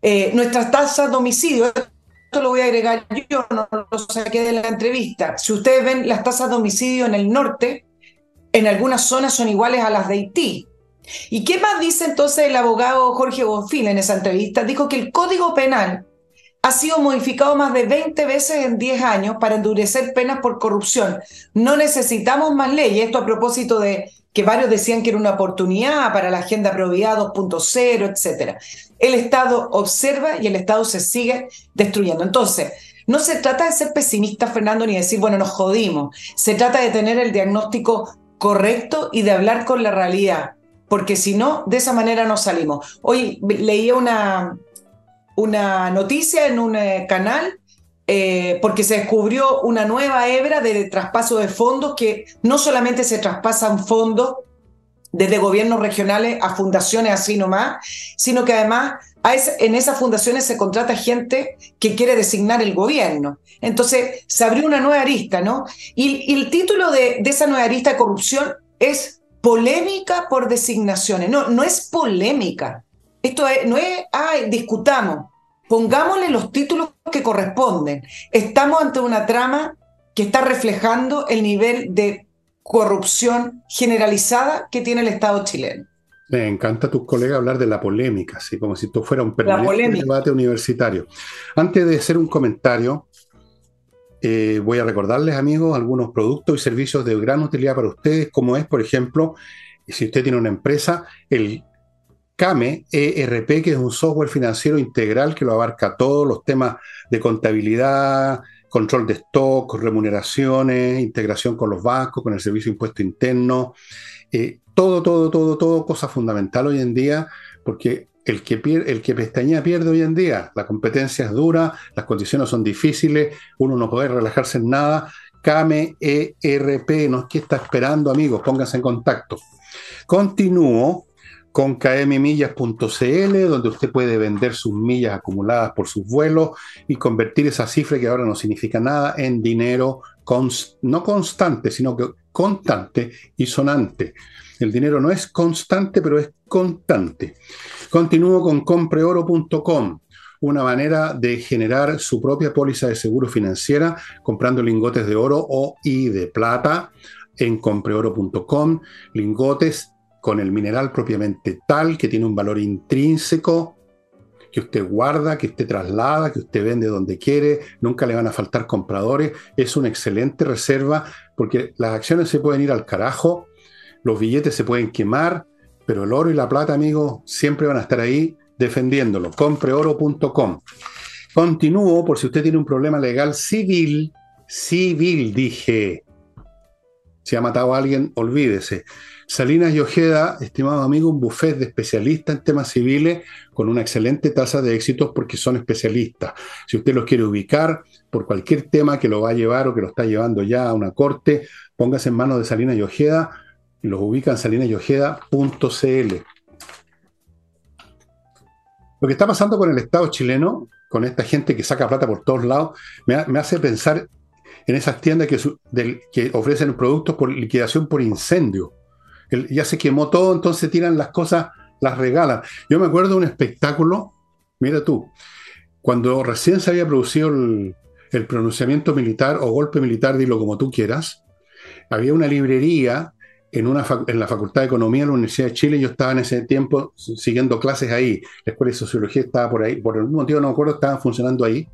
Eh, nuestras tasas de homicidio, esto lo voy a agregar yo, no lo saqué de la entrevista. Si ustedes ven las tasas de homicidio en el norte, en algunas zonas son iguales a las de Haití. ¿Y qué más dice entonces el abogado Jorge Bonfil en esa entrevista? Dijo que el Código Penal ha sido modificado más de 20 veces en 10 años para endurecer penas por corrupción. No necesitamos más leyes. Esto a propósito de que varios decían que era una oportunidad para la Agenda Probidad 2.0, etc. El Estado observa y el Estado se sigue destruyendo. Entonces, no se trata de ser pesimista, Fernando, ni decir, bueno, nos jodimos. Se trata de tener el diagnóstico correcto y de hablar con la realidad, porque si no, de esa manera no salimos. Hoy leía una, una noticia en un eh, canal eh, porque se descubrió una nueva hebra de traspaso de fondos que no solamente se traspasan fondos desde gobiernos regionales a fundaciones así nomás, sino que además en esas fundaciones se contrata gente que quiere designar el gobierno. Entonces se abrió una nueva arista, ¿no? Y, el título de, de, esa nueva arista de corrupción es polémica por designaciones. No, no es polémica, Esto no es, ay, discutamos, pongámosle los títulos que corresponden. Estamos ante una trama que está reflejando el nivel de corrupción generalizada que tiene el Estado chileno. Me encanta a tus colegas hablar de la polémica, así como si esto fuera un permanente debate universitario. Antes de hacer un comentario, eh, voy a recordarles, amigos, algunos productos y servicios de gran utilidad para ustedes, como es, por ejemplo, si usted tiene una empresa, el CAME ERP, que es un software financiero integral que lo abarca todos los temas de contabilidad, control de stock, remuneraciones, integración con los bancos, con el servicio de impuesto interno, eh, todo, todo, todo, todo, cosa fundamental hoy en día, porque el que, pierde, el que pestañea pierde hoy en día. La competencia es dura, las condiciones son difíciles, uno no puede relajarse en nada. CAME ERP, ¿no es que está esperando, amigos? Pónganse en contacto. Continúo con kmmillas.cl, donde usted puede vender sus millas acumuladas por sus vuelos y convertir esa cifra que ahora no significa nada en dinero no constante, sino que constante y sonante. El dinero no es constante, pero es constante. Continúo con compreoro.com, una manera de generar su propia póliza de seguro financiera comprando lingotes de oro o y de plata en compreoro.com, lingotes con el mineral propiamente tal, que tiene un valor intrínseco, que usted guarda, que usted traslada, que usted vende donde quiere, nunca le van a faltar compradores, es una excelente reserva porque las acciones se pueden ir al carajo, los billetes se pueden quemar, pero el oro y la plata, amigos, siempre van a estar ahí defendiéndolo. Compreoro.com. Continúo por si usted tiene un problema legal civil, civil, dije. Si ha matado a alguien, olvídese. Salinas y Ojeda, estimado amigo, un buffet de especialistas en temas civiles con una excelente tasa de éxitos porque son especialistas. Si usted los quiere ubicar por cualquier tema que lo va a llevar o que lo está llevando ya a una corte, póngase en manos de Salinas y Ojeda y los ubica en salinasyojeda.cl. Lo que está pasando con el Estado chileno, con esta gente que saca plata por todos lados, me, hace pensar en esas tiendas que ofrecen productos por liquidación por incendio ya se quemó todo, entonces tiran las cosas, las regalan. Yo me acuerdo de un espectáculo, mira tú, cuando recién se había producido el, pronunciamiento militar o golpe militar, dilo como tú quieras, había una librería en, una en la Facultad de Economía de la Universidad de Chile, yo estaba en ese tiempo siguiendo clases ahí, la Escuela de Sociología estaba por ahí, por algún motivo no me acuerdo, estaban funcionando ahí.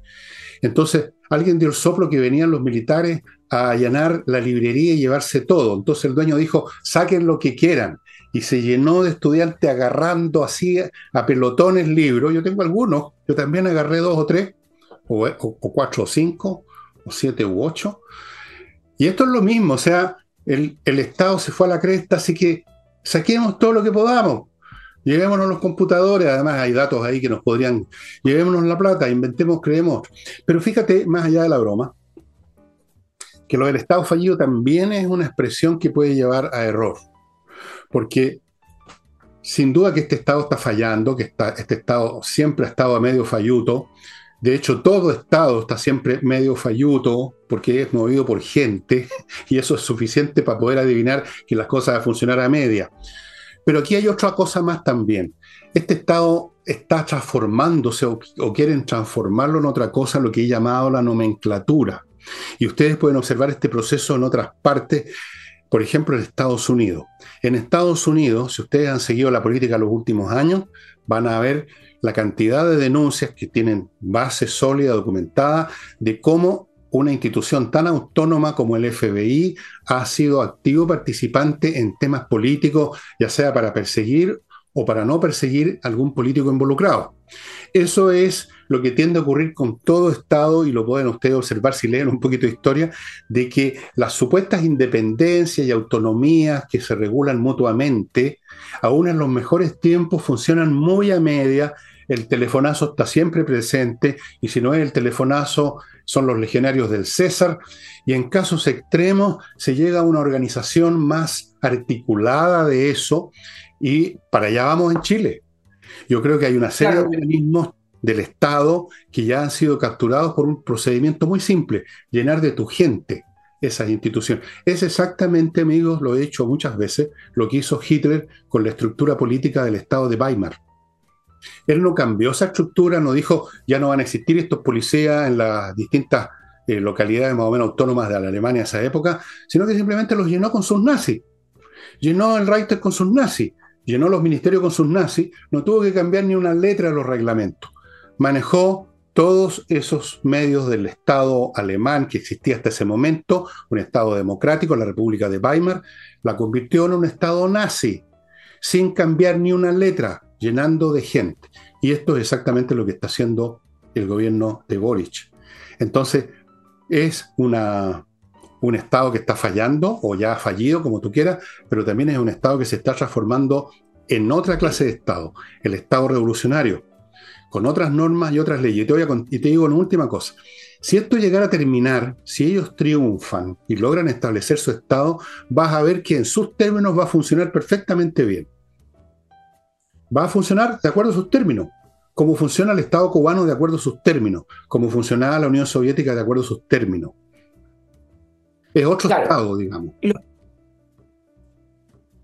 Entonces, alguien dio el soplo que venían los militares a allanar la librería y llevarse todo. Entonces el dueño dijo, saquen lo que quieran. Y se llenó de estudiantes agarrando así a pelotones libros. Yo tengo algunos, yo también agarré dos o tres, o, cuatro o cinco, o siete u ocho. Y esto es lo mismo, o sea, el, el Estado se fue a la cresta, así que saquemos todo lo que podamos. Llevémonos los computadores, además hay datos ahí que nos podrían. Llevémonos la plata, inventemos, creemos. Pero fíjate, más allá de la broma, que lo del Estado fallido también es una expresión que puede llevar a error. Porque sin duda que este Estado está fallando, que está, este Estado siempre ha estado a medio falluto. De hecho, todo Estado está siempre medio falluto porque es movido por gente y eso es suficiente para poder adivinar que las cosas van a funcionar a media. Pero aquí hay otra cosa más también. Este Estado está transformándose o, quieren transformarlo en otra cosa, lo que he llamado la nomenclatura. Y ustedes pueden observar este proceso en otras partes, por ejemplo en Estados Unidos. En Estados Unidos, si ustedes han seguido la política los últimos años, van a ver la cantidad de denuncias que tienen base sólida, documentada, de cómo una institución tan autónoma como el FBI ha sido activo participante en temas políticos, ya sea para perseguir o para no perseguir algún político involucrado. Eso es lo que tiende a ocurrir con todo Estado, y lo pueden ustedes observar si leen un poquito de historia, de que las supuestas independencias y autonomías que se regulan mutuamente, aún en los mejores tiempos, funcionan muy a media, el telefonazo está siempre presente, y si no es el telefonazo, son los legionarios del César, y en casos extremos se llega a una organización más articulada de eso, y para allá vamos en Chile. Yo creo que hay una serie de organismos del Estado que ya han sido capturados por un procedimiento muy simple, llenar de tu gente esas instituciones. Es exactamente, amigos, lo he dicho muchas veces, lo que hizo Hitler con la estructura política del Estado de Weimar. Él no cambió esa estructura, no dijo ya no van a existir estos policías en las distintas eh, localidades más o menos autónomas de la Alemania de esa época, sino que simplemente los llenó con sus nazis. Llenó el Reiter con sus nazis, llenó los ministerios con sus nazis, no tuvo que cambiar ni una letra de los reglamentos. Manejó todos esos medios del Estado alemán que existía hasta ese momento, un Estado democrático, la República de Weimar, la convirtió en un Estado nazi, sin cambiar ni una letra, llenando de gente. Y esto es exactamente lo que está haciendo el gobierno de Boric. Entonces, es una, un Estado que está fallando o ya ha fallido, como tú quieras, pero también es un Estado que se está transformando en otra clase de Estado, el Estado revolucionario, con otras normas y otras leyes. Y te, voy a, y te digo una última cosa. Si esto llegara a terminar, si ellos triunfan y logran establecer su Estado, vas a ver que en sus términos va a funcionar perfectamente bien. Va a funcionar de acuerdo a sus términos, como funciona el Estado cubano de acuerdo a sus términos, como funcionaba la Unión Soviética de acuerdo a sus términos. Es otro Estado, digamos.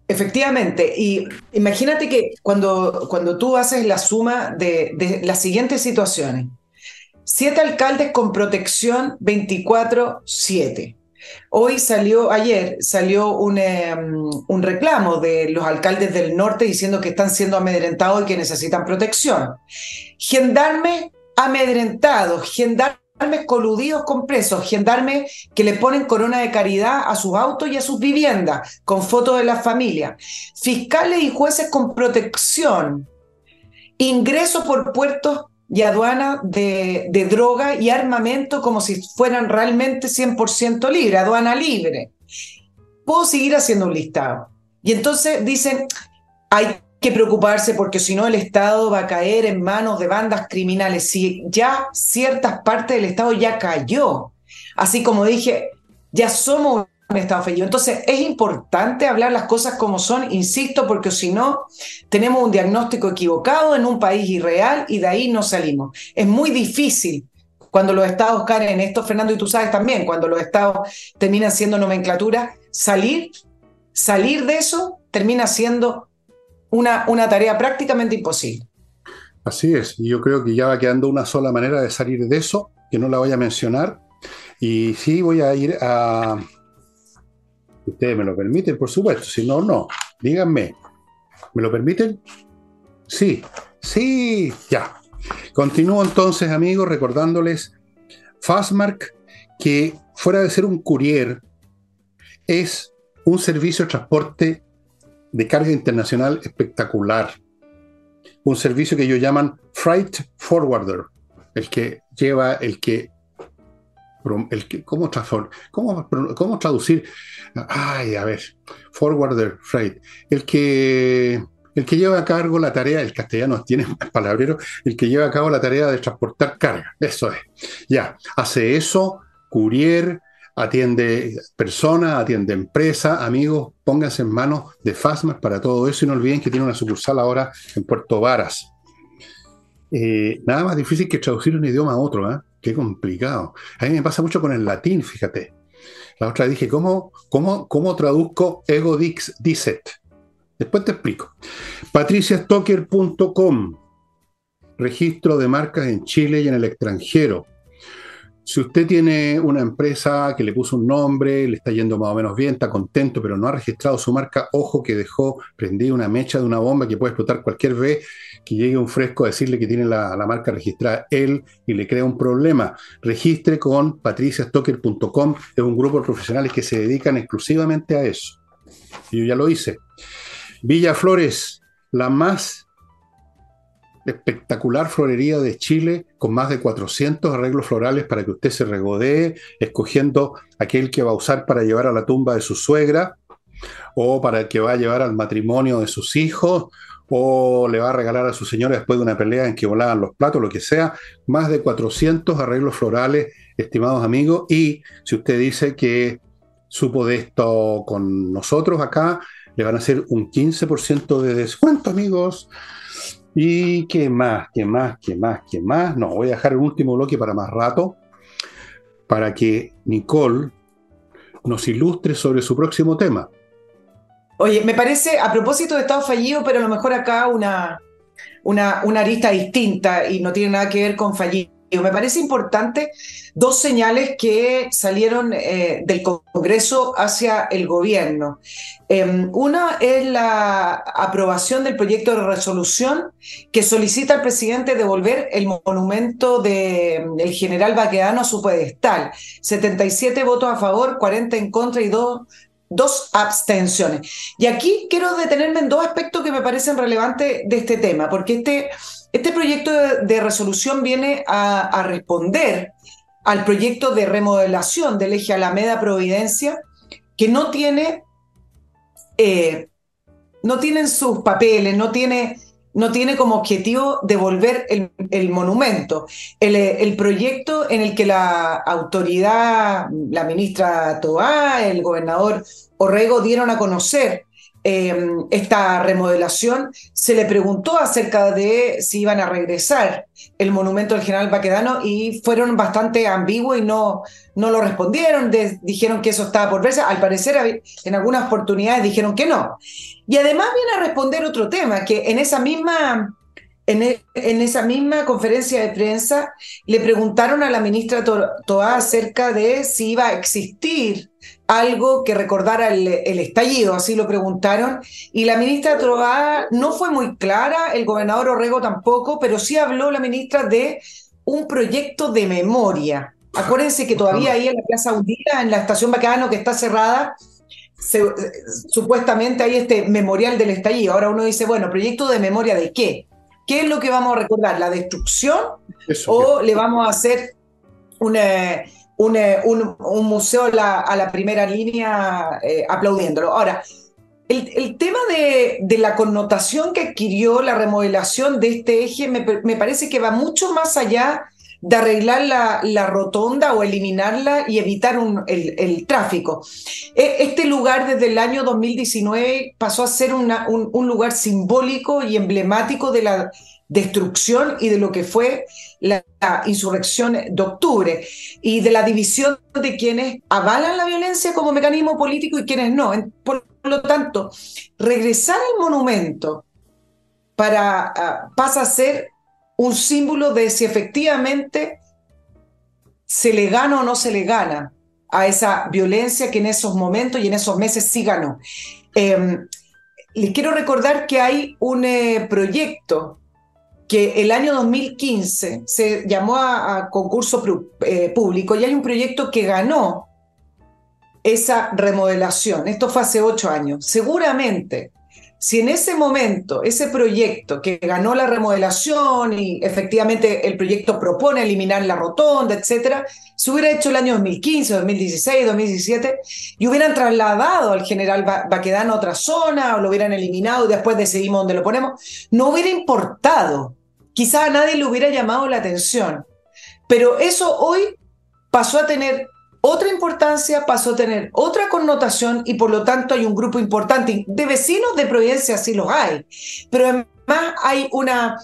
Efectivamente, y imagínate que cuando, cuando tú haces la suma de, las siguientes situaciones, siete alcaldes con protección 24-7. Hoy salió, ayer salió un, em, un, reclamo de los alcaldes del norte diciendo que están siendo amedrentados y que necesitan protección. Gendarme amedrentados, gendarme coludidos con presos, gendarmes que le ponen corona de caridad a sus autos y a sus viviendas, con fotos de la familia, fiscales y jueces con protección, ingresos por puertos y aduana de, de droga y armamento como si fueran realmente 100% libre, aduana libre. Puedo seguir haciendo un listado. Y entonces dicen, hay que preocuparse porque si no el Estado va a caer en manos de bandas criminales. Si ya ciertas partes del Estado ya cayó, así como dije, ya somos un Estado fallido. Entonces es importante hablar las cosas como son, insisto, porque si no, tenemos un diagnóstico equivocado en un país irreal y de ahí no salimos. Es muy difícil cuando los estados caen en esto, Fernando, y tú sabes también, cuando los estados terminan siendo nomenclatura, salir, salir de eso termina siendo una, una tarea prácticamente imposible. Así es, y yo creo que ya va quedando una sola manera de salir de eso, que no la voy a mencionar, y sí voy a ir a... Ustedes me lo permiten, por supuesto, si no, no, díganme, ¿me lo permiten? Sí, sí, ya. Continúo entonces, amigos, recordándoles Fastmark, que fuera de ser un courier, es un servicio de transporte de carga internacional espectacular. Un servicio que ellos llaman Freight Forwarder, el que lleva, el que el que, ¿cómo, cómo, ¿Cómo traducir? Ay, a ver, forwarder freight. El que, el que lleva a cargo la tarea, el castellano tiene palabrero, el que lleva a cabo la tarea de transportar carga. Eso es. Ya, hace eso, courier, atiende personas, atiende empresas, amigos, pónganse en manos de FASMAS para todo eso y no olviden que tiene una sucursal ahora en Puerto Varas. Eh, nada más difícil que traducir un idioma a otro, ¿eh? Qué complicado. A mí me pasa mucho con el latín, fíjate. La otra dije, ¿cómo, cómo, cómo traduzco ego dix, dicet? Después te explico. patriciastocker.com, registro de marcas en Chile y en el extranjero. Si usted tiene una empresa que le puso un nombre, le está yendo más o menos bien, está contento, pero no ha registrado su marca, ojo que dejó prendida una mecha de una bomba que puede explotar cualquier vez que llegue un fresco a decirle que tiene la, marca registrada él y le crea un problema. Registre con patriciastocker.com, es un grupo de profesionales que se dedican exclusivamente a eso. Yo ya lo hice. Villa Flores, la más espectacular florería de Chile con más de 400 arreglos florales para que usted se regodee, escogiendo aquel que va a usar para llevar a la tumba de su suegra o para el que va a llevar al matrimonio de sus hijos o le va a regalar a su señora después de una pelea en que volaban los platos, lo que sea, más de 400 arreglos florales, estimados amigos, y si usted dice que supo de esto con nosotros acá, le van a hacer un 15% de descuento, amigos. Y qué más, qué más, qué más, qué más. No, voy a dejar el último bloque para más rato, para que Nicole nos ilustre sobre su próximo tema. Oye, me parece, a propósito de Estado fallido, pero a lo mejor acá una, una, una arista distinta y no tiene nada que ver con fallido. Me parece importante dos señales que salieron eh, del Congreso hacia el gobierno. Em, una es la aprobación del proyecto de resolución que solicita al presidente devolver el monumento del general Baquedano a su pedestal. 77 votos a favor, 40 en contra y dos dos abstenciones. Y aquí quiero detenerme en dos aspectos que me parecen relevantes de este tema, porque este, este proyecto de, resolución viene a, responder al proyecto de remodelación del eje Alameda Providencia, que no tiene, eh, no tiene sus papeles, no tiene, no tiene como objetivo devolver el, monumento. El, el, proyecto en el que la autoridad, la ministra Toá, el gobernador Orrego dieron a conocer Em, esta remodelación, se le preguntó acerca de si iban a regresar. El monumento del general Baquedano y fueron bastante ambiguos y no, no lo respondieron, dijeron que eso estaba por verse, al parecer en algunas oportunidades dijeron que no. Y además viene a responder otro tema, que en esa misma... En, e, en esa misma conferencia de prensa le preguntaron a la ministra Toa acerca de si iba a existir algo que recordara el, estallido, así lo preguntaron, y la ministra Trobada no fue muy clara, el gobernador Orrego tampoco, pero sí habló la ministra de un proyecto de memoria. Acuérdense que todavía ahí en la Plaza Hundida, en la estación Baquedano que está cerrada, supuestamente hay este memorial del estallido. Ahora uno dice, bueno, proyecto de memoria de qué? ¿Qué es lo que vamos a recordar? ¿La destrucción? ¿O le vamos a hacer una eh, un, museo a la primera línea eh, aplaudiéndolo. Ahora, el, tema de, la connotación que adquirió la remodelación de este eje me, parece que va mucho más allá de arreglar la, rotonda o eliminarla y evitar el, tráfico. E, este lugar desde el año 2019 pasó a ser un, un lugar simbólico y emblemático de la destrucción y de lo que fue la, insurrección de octubre y de la división de quienes avalan la violencia como mecanismo político y quienes no. Por lo tanto, regresar al monumento para, ah, pasa a ser un símbolo de si efectivamente se le gana o no se le gana a esa violencia que en esos momentos y en esos meses sí ganó. Em, les quiero recordar que hay un eh, proyecto que el año 2015 se llamó a, concurso eh, público y hay un proyecto que ganó esa remodelación. Esto fue hace ocho años. Seguramente, si en ese momento ese proyecto que ganó la remodelación y efectivamente el proyecto propone eliminar la rotonda, etcétera, se hubiera hecho el año 2015, 2016, 2017 y hubieran trasladado al general Baquedano a otra zona o lo hubieran eliminado y después decidimos dónde lo ponemos, no hubiera importado. Quizá a nadie le hubiera llamado la atención. Pero eso hoy pasó a tener otra importancia, pasó a tener otra connotación y por lo tanto hay un grupo importante de vecinos de Providencia, sí los hay, pero además hay una,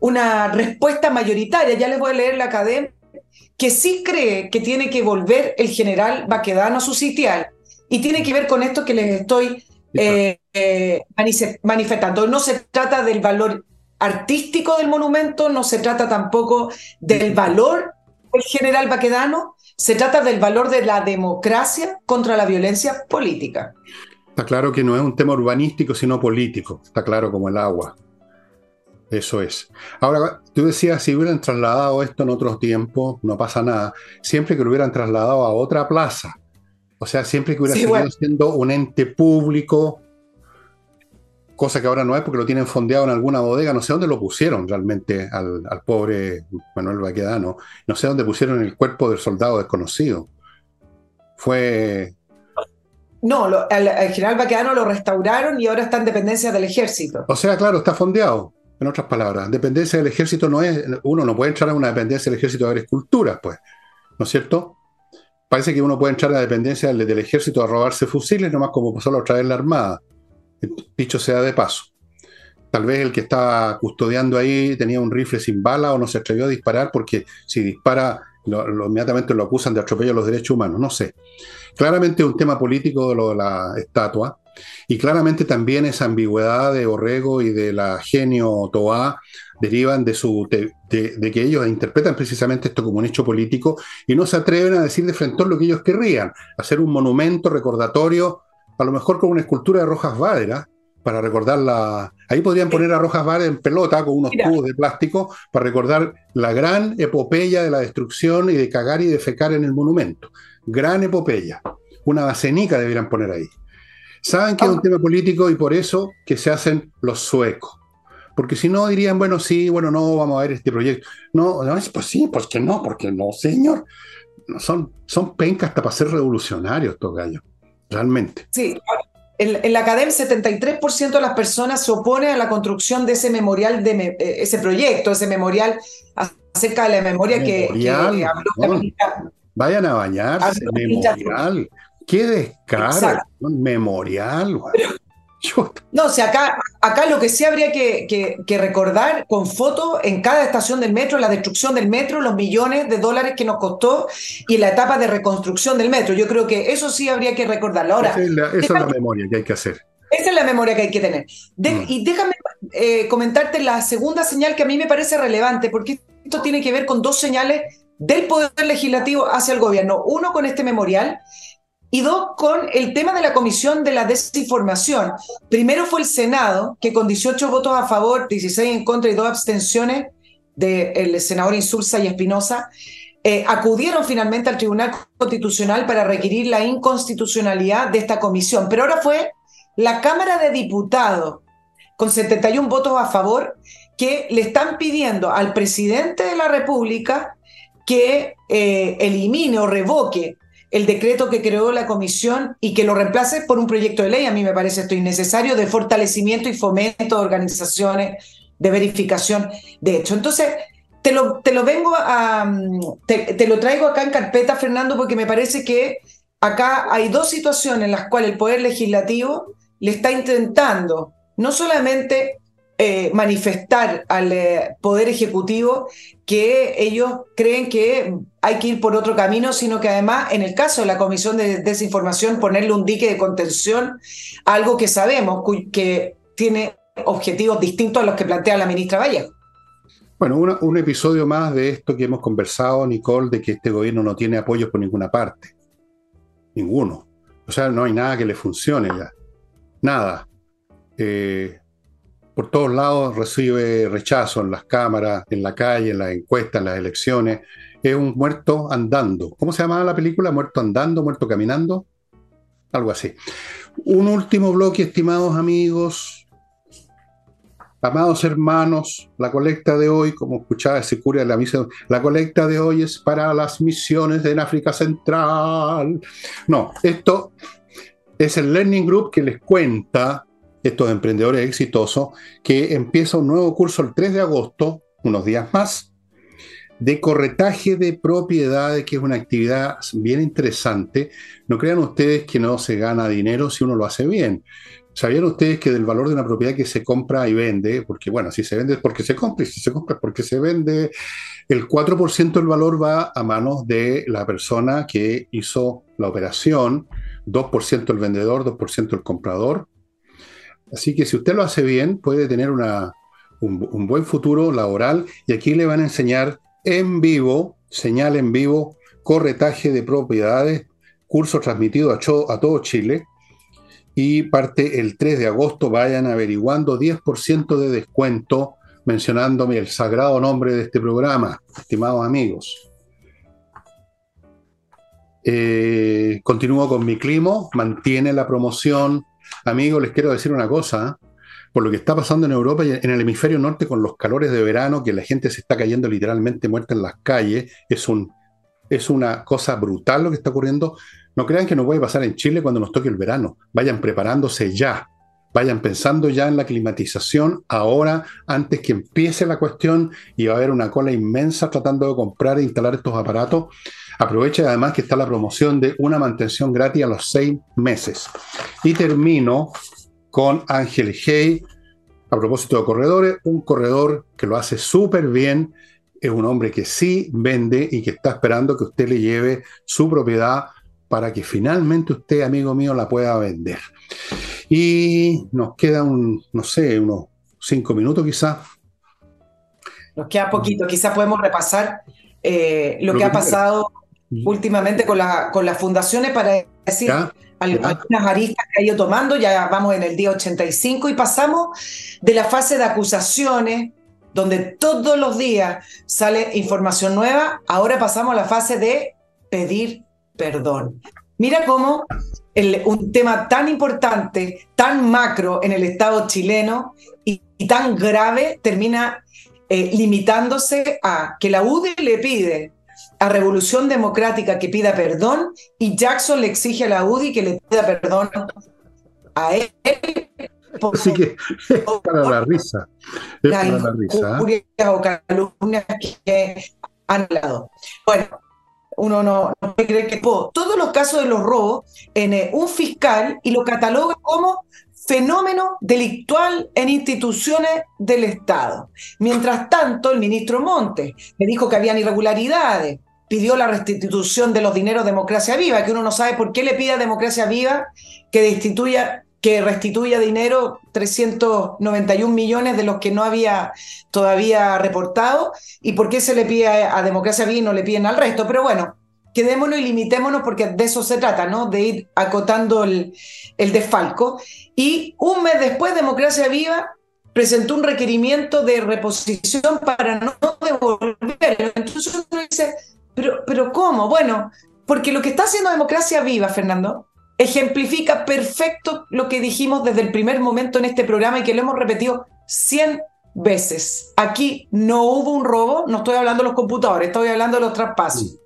una respuesta mayoritaria, ya les voy a leer la academia, que sí cree que tiene que volver el general Baquedano a su sitial y tiene que ver con esto que les estoy eh, eh, manifestando. No se trata del valor artístico del monumento, no se trata tampoco del valor del general Baquedano, se trata del valor de la democracia contra la violencia política. Está claro que no es un tema urbanístico, sino político, está claro como el agua. Eso es. Ahora, tú decías, si hubieran trasladado esto en otros tiempos, no pasa nada. Siempre que lo hubieran trasladado a otra plaza. O sea, siempre que hubiera seguido siendo un ente público, cosa que ahora no es porque lo tienen fondeado en alguna bodega, no sé dónde lo pusieron realmente al, pobre Manuel Baquedano, no sé dónde pusieron el cuerpo del soldado desconocido. Fue... No, al, general Baquedano lo restauraron y ahora está en dependencia del ejército. O sea, claro, está fondeado, en otras palabras. Dependencia del ejército no es, uno no puede entrar en una dependencia del ejército a ver esculturas, pues, ¿no es cierto? Parece que uno puede entrar a la dependencia del, del ejército a robarse fusiles, nomás como pasó la otra vez en la Armada dicho sea de paso. Tal vez el que estaba custodiando ahí tenía un rifle sin bala o no se atrevió a disparar porque si dispara lo, inmediatamente lo acusan de atropello a los derechos humanos, no sé. Claramente es un tema político de lo de la estatua. Y claramente también esa ambigüedad de Borrego y de la genio Toá derivan de, su, de, que ellos interpretan precisamente esto como un hecho político y no se atreven a decir de frente lo que ellos querrían, hacer un monumento recordatorio, a lo mejor con una escultura de Rojas Vadera, para recordar la... Ahí podrían poner a Rojas Vadera en pelota con unos tubos de plástico para recordar la gran epopeya de la destrucción y de cagar y de fecar en el monumento. Gran epopeya. Una basenica deberían poner ahí. Saben que es un ah. tema político y por eso que se hacen los suecos. Porque si no dirían, bueno, sí, bueno, no, vamos a ver este proyecto. No, no pues sí, pues que no, porque no, señor. Son, son pencas hasta para ser revolucionarios estos gallos, realmente. Sí, en, la academia 73% de las personas se oponen a la construcción de ese memorial, de eh, ese proyecto, ese memorial acerca de la memoria que, Vayan a bañarse, memorial. Qué descaro, un memorial. No, o sea, acá, acá lo que sí habría que, recordar con fotos en cada estación del metro, la destrucción del metro, los millones de dólares que nos costó y la etapa de reconstrucción del metro. Yo creo que eso sí habría que recordarlo. Ahora, esa es la, esa es la memoria que hay que hacer. Esa es la memoria que hay que tener. Mm. Y déjame eh, comentarte la segunda señal que a mí me parece relevante, porque esto tiene que ver con dos señales del Poder Legislativo hacia el gobierno. Uno con este memorial y dos, con el tema de la comisión de la desinformación. Primero fue el Senado, que con 18 votos a favor, 16 en contra y dos abstenciones del senador Insulza y Espinosa, eh, acudieron finalmente al Tribunal Constitucional para requerir la inconstitucionalidad de esta comisión. Pero ahora fue la Cámara de Diputados, con 71 votos a favor, que le están pidiendo al presidente de la República que eh, elimine o revoque el decreto que creó la comisión y que lo reemplace por un proyecto de ley. A mí me parece esto innecesario de fortalecimiento y fomento de organizaciones de verificación de hecho. Entonces, te lo, te lo vengo a. Te, lo traigo acá en carpeta, Fernando, porque me parece que acá hay dos situaciones en las cuales el Poder Legislativo le está intentando no solamente eh, manifestar al eh, Poder Ejecutivo que ellos creen que hay que ir por otro camino, sino que además, en el caso de la Comisión de Desinformación, ponerle un dique de contención, algo que sabemos que tiene objetivos distintos a los que plantea la ministra Valle. Bueno, un episodio más de esto que hemos conversado, Nicole, de que este gobierno no tiene apoyos por ninguna parte. Ninguno. O sea, no hay nada que le funcione ya. Nada. Eh, por todos lados recibe rechazo en las cámaras, en la calle, en las encuestas, en las elecciones. Es un muerto andando. ¿Cómo se llamaba la película? ¿Muerto andando? ¿Muerto caminando? Algo así. Un último bloque, estimados amigos, amados hermanos, la colecta de hoy, como escuchaba de la misa, la colecta de hoy es para las misiones en África Central. No, esto es el Learning Group que les cuenta estos emprendedores exitosos, que empieza un nuevo curso el 3 de agosto, unos días más, de corretaje de propiedades, que es una actividad bien interesante. No crean ustedes que no se gana dinero si uno lo hace bien. ¿Sabían ustedes que del valor de una propiedad que se compra y vende, porque bueno, si se vende es porque se compra y si se compra es porque se vende, el 4% del valor va a manos de la persona que hizo la operación, 2% el vendedor, 2% el comprador, Así que si usted lo hace bien, puede tener una, un, buen futuro laboral y aquí le van a enseñar en vivo, señal en vivo, corretaje de propiedades, curso transmitido a, a todo Chile y parte el 3 de agosto, vayan averiguando 10% de descuento mencionándome el sagrado nombre de este programa, estimados amigos. Eh, continúo con mi clima, mantiene la promoción Amigos, les quiero decir una cosa. ¿eh? Por lo que está pasando en Europa y en el hemisferio norte con los calores de verano, que la gente se está cayendo literalmente muerta en las calles, es, un, es una cosa brutal lo que está ocurriendo. No crean que no puede pasar en Chile cuando nos toque el verano. Vayan preparándose ya. Vayan pensando ya en la climatización ahora, antes que empiece la cuestión y va a haber una cola inmensa tratando de comprar e instalar estos aparatos. Aproveche además que está la promoción de una mantención gratis a los seis meses. Y termino con Ángel Hey. A propósito de corredores, un corredor que lo hace súper bien. Es un hombre que sí vende y que está esperando que usted le lleve su propiedad para que finalmente usted, amigo mío, la pueda vender. Y nos queda un, no sé, unos cinco minutos quizás. Nos queda poquito, quizás podemos repasar eh, lo, que, ha pasado últimamente con, la, con las fundaciones para decir algunas aristas que ha ido tomando, ya vamos en el día 85 y pasamos de la fase de acusaciones, donde todos los días sale información nueva, ahora pasamos a la fase de pedir perdón. Mira cómo un tema tan importante, tan macro en el Estado chileno y, tan grave termina eh, limitándose a que la UDI le pide a Revolución Democrática que pida perdón y Jackson le exige a la UDI que le pida perdón a él. Así que es para la risa. Es para la risa. ¿eh? o calumnias que han hablado. Bueno, uno no, creer que todos los casos de los robos en eh, un fiscal y lo cataloga como fenómeno delictual en instituciones del Estado. Mientras tanto, el ministro Montes me dijo que habían irregularidades, pidió la restitución de los dineros de Democracia Viva, que uno no sabe por qué le pide a Democracia Viva que destituya que restituya dinero 391 millones de los que no había todavía reportado y por qué se le pide a, Democracia Viva y no le piden al resto. Pero bueno, quedémonos y limitémonos porque de eso se trata, ¿no? De ir acotando el, el desfalco. Y un mes después, Democracia Viva presentó un requerimiento de reposición para no devolver. Entonces uno dice, pero, pero ¿cómo? Bueno, porque lo que está haciendo Democracia Viva, Fernando, ejemplifica perfecto lo que dijimos desde el primer momento en este programa y que lo hemos repetido 100 veces. Aquí no hubo un robo, no estoy hablando de los computadores, estoy hablando de los traspasos.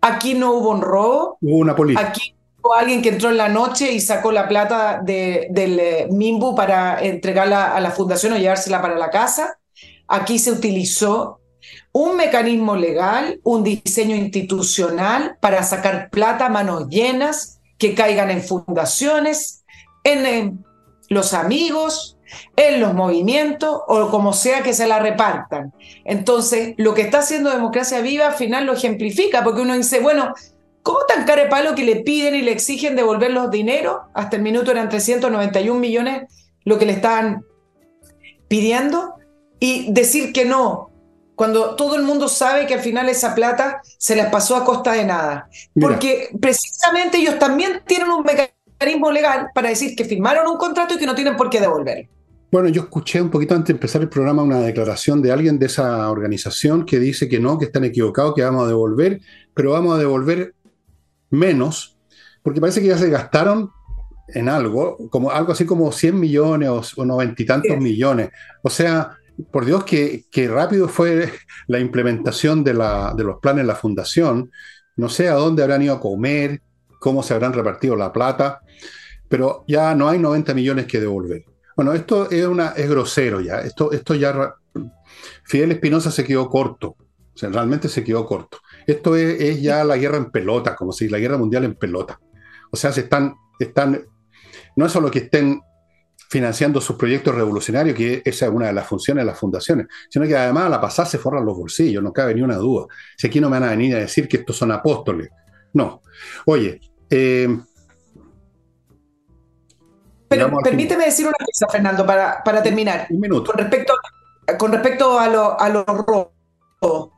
Aquí no hubo un robo. Hubo una política. Aquí hubo alguien que entró en la noche y sacó la plata de, del eh, Mimbu para entregarla a la fundación o llevársela para la casa. Aquí se utilizó un mecanismo legal, un diseño institucional para sacar plata a manos llenas que caigan en fundaciones, en, los amigos, en los movimientos o como sea que se la repartan. Entonces, lo que está haciendo Democracia Viva al final lo ejemplifica, porque uno dice, bueno, ¿cómo tan care palo que le piden y le exigen devolver los dineros? Hasta el minuto eran 391 millones lo que le estaban pidiendo y decir que no, cuando todo el mundo sabe que al final esa plata se les pasó a costa de nada. Porque precisamente ellos también tienen un mecanismo legal para decir que firmaron un contrato y que no tienen por qué devolver. Bueno, yo escuché un poquito antes de empezar el programa una declaración de alguien de esa organización que dice que no, que están equivocados, que vamos a devolver, pero vamos a devolver menos, porque parece que ya se gastaron en algo, como algo así como 100 millones o noventa y tantos millones. O sea, por Dios, que, rápido fue la implementación de, los planes de la fundación. No sé a dónde habrán ido a comer, cómo se habrán repartido la plata, pero ya no hay 90 millones que devolver. Bueno, esto es, una, grosero ya. Esto, esto ya. Fidel Espinosa se quedó corto. O sea, realmente se quedó corto. Esto es, es, ya la guerra en pelota, como si la guerra mundial en pelota. O sea, se están, están. No es solo que estén financiando sus proyectos revolucionarios, que esa es una de las funciones de las fundaciones, sino que además a la pasada se forran los bolsillos, no cabe ni una duda. Si aquí no me van a venir a decir que estos son apóstoles. No. Oye, eh, pero permíteme decir una cosa, Fernando, para, para terminar. Un minuto. Con respecto, con respecto a, lo, a los robos,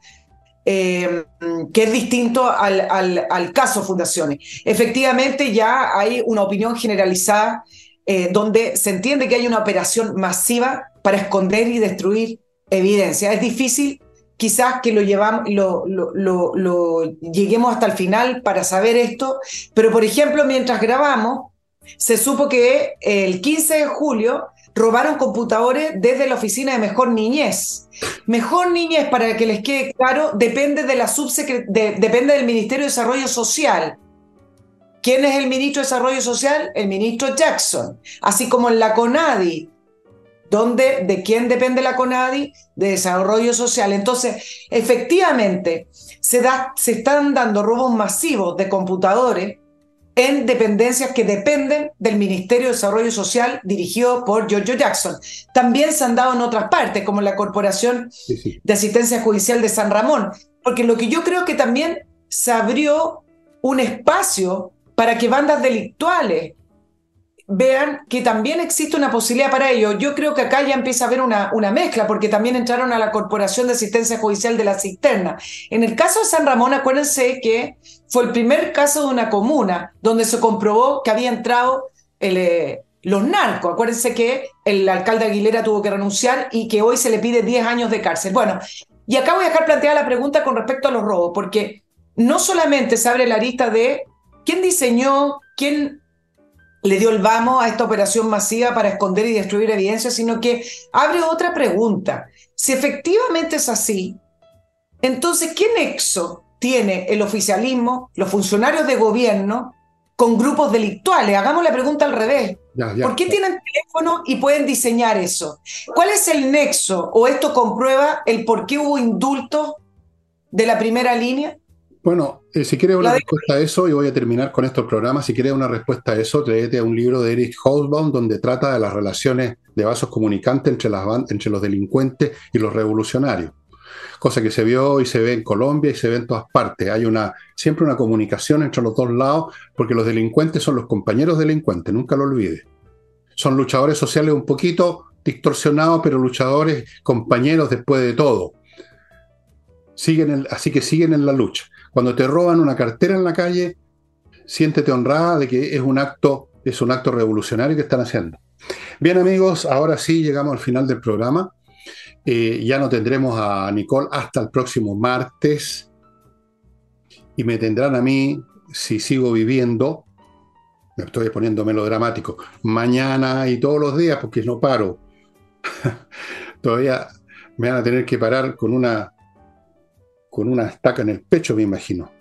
eh, que es distinto al, al, al, caso Fundaciones. Efectivamente, ya hay una opinión generalizada eh, donde se entiende que hay una operación masiva para esconder y destruir evidencia. Es difícil quizás que lo, llevamos, lo, lleguemos hasta el final para saber esto, pero por ejemplo, mientras grabamos, se supo que el 15 de julio robaron computadores desde la oficina de Mejor Niñez. Mejor Niñez, para que les quede claro, depende, depende del Ministerio de Desarrollo Social. ¿Quién es el ministro de Desarrollo Social? El ministro Jackson. Así como en la CONADI. ¿Dónde, ¿De quién depende la CONADI? De Desarrollo Social. Entonces, efectivamente, se, da, se están dando robos masivos de computadores en dependencias que dependen del Ministerio de Desarrollo Social dirigido por Giorgio Jackson. También se han dado en otras partes, como la Corporación de Asistencia Judicial de San Ramón, porque lo que yo creo que también se abrió un espacio para que bandas delictuales vean que también existe una posibilidad para ello. Yo creo que acá ya empieza a haber una, una, mezcla, porque también entraron a la Corporación de Asistencia Judicial de la Cisterna. En el caso de San Ramón, acuérdense que fue el primer caso de una comuna donde se comprobó que había entrado el, eh, los narcos. Acuérdense que el alcalde Aguilera tuvo que renunciar y que hoy se le pide 10 años de cárcel. Bueno, y acá voy a dejar planteada la pregunta con respecto a los robos, porque no solamente se abre la lista de quién diseñó, quién le dio el vamos a esta operación masiva para esconder y destruir evidencia, sino que abre otra pregunta. Si efectivamente es así, entonces, ¿qué nexo tiene el oficialismo, los funcionarios de gobierno, con grupos delictuales? Hagamos la pregunta al revés. ¿Por qué tienen teléfono y pueden diseñar eso? ¿Cuál es el nexo o esto comprueba el por qué hubo indultos de la primera línea? Bueno, eh, si quieres una respuesta a eso, y voy a terminar con estos programas, si quieres una respuesta a eso, léete a un libro de Eric Hobsbawm donde trata de las relaciones de vasos comunicantes entre, las, entre los delincuentes y los revolucionarios. Cosa que se vio y se ve en Colombia y se ve en todas partes. Hay una, siempre una comunicación entre los dos lados, porque los delincuentes son los compañeros delincuentes, nunca lo olvides. Son luchadores sociales un poquito distorsionados, pero luchadores compañeros después de todo. Siguen así que siguen en la lucha. Cuando te roban una cartera en la calle, siéntete honrada de que es un acto, es un acto revolucionario que están haciendo. Bien amigos, ahora sí llegamos al final del programa. Eh, ya no tendremos a Nicole hasta el próximo martes y me tendrán a mí, si sigo viviendo, me estoy poniendo melodramático, mañana y todos los días porque no paro. Todavía me van a tener que parar con una con una estaca en el pecho, me imagino.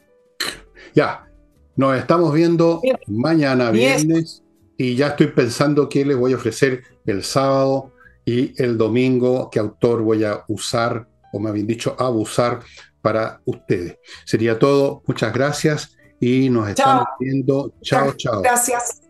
Ya, nos estamos viendo mañana viernes y ya estoy pensando qué les voy a ofrecer el sábado y el domingo, qué autor voy a usar, o me habían dicho abusar para ustedes. Sería todo, muchas gracias y nos estamos viendo. Chao, chao. Gracias.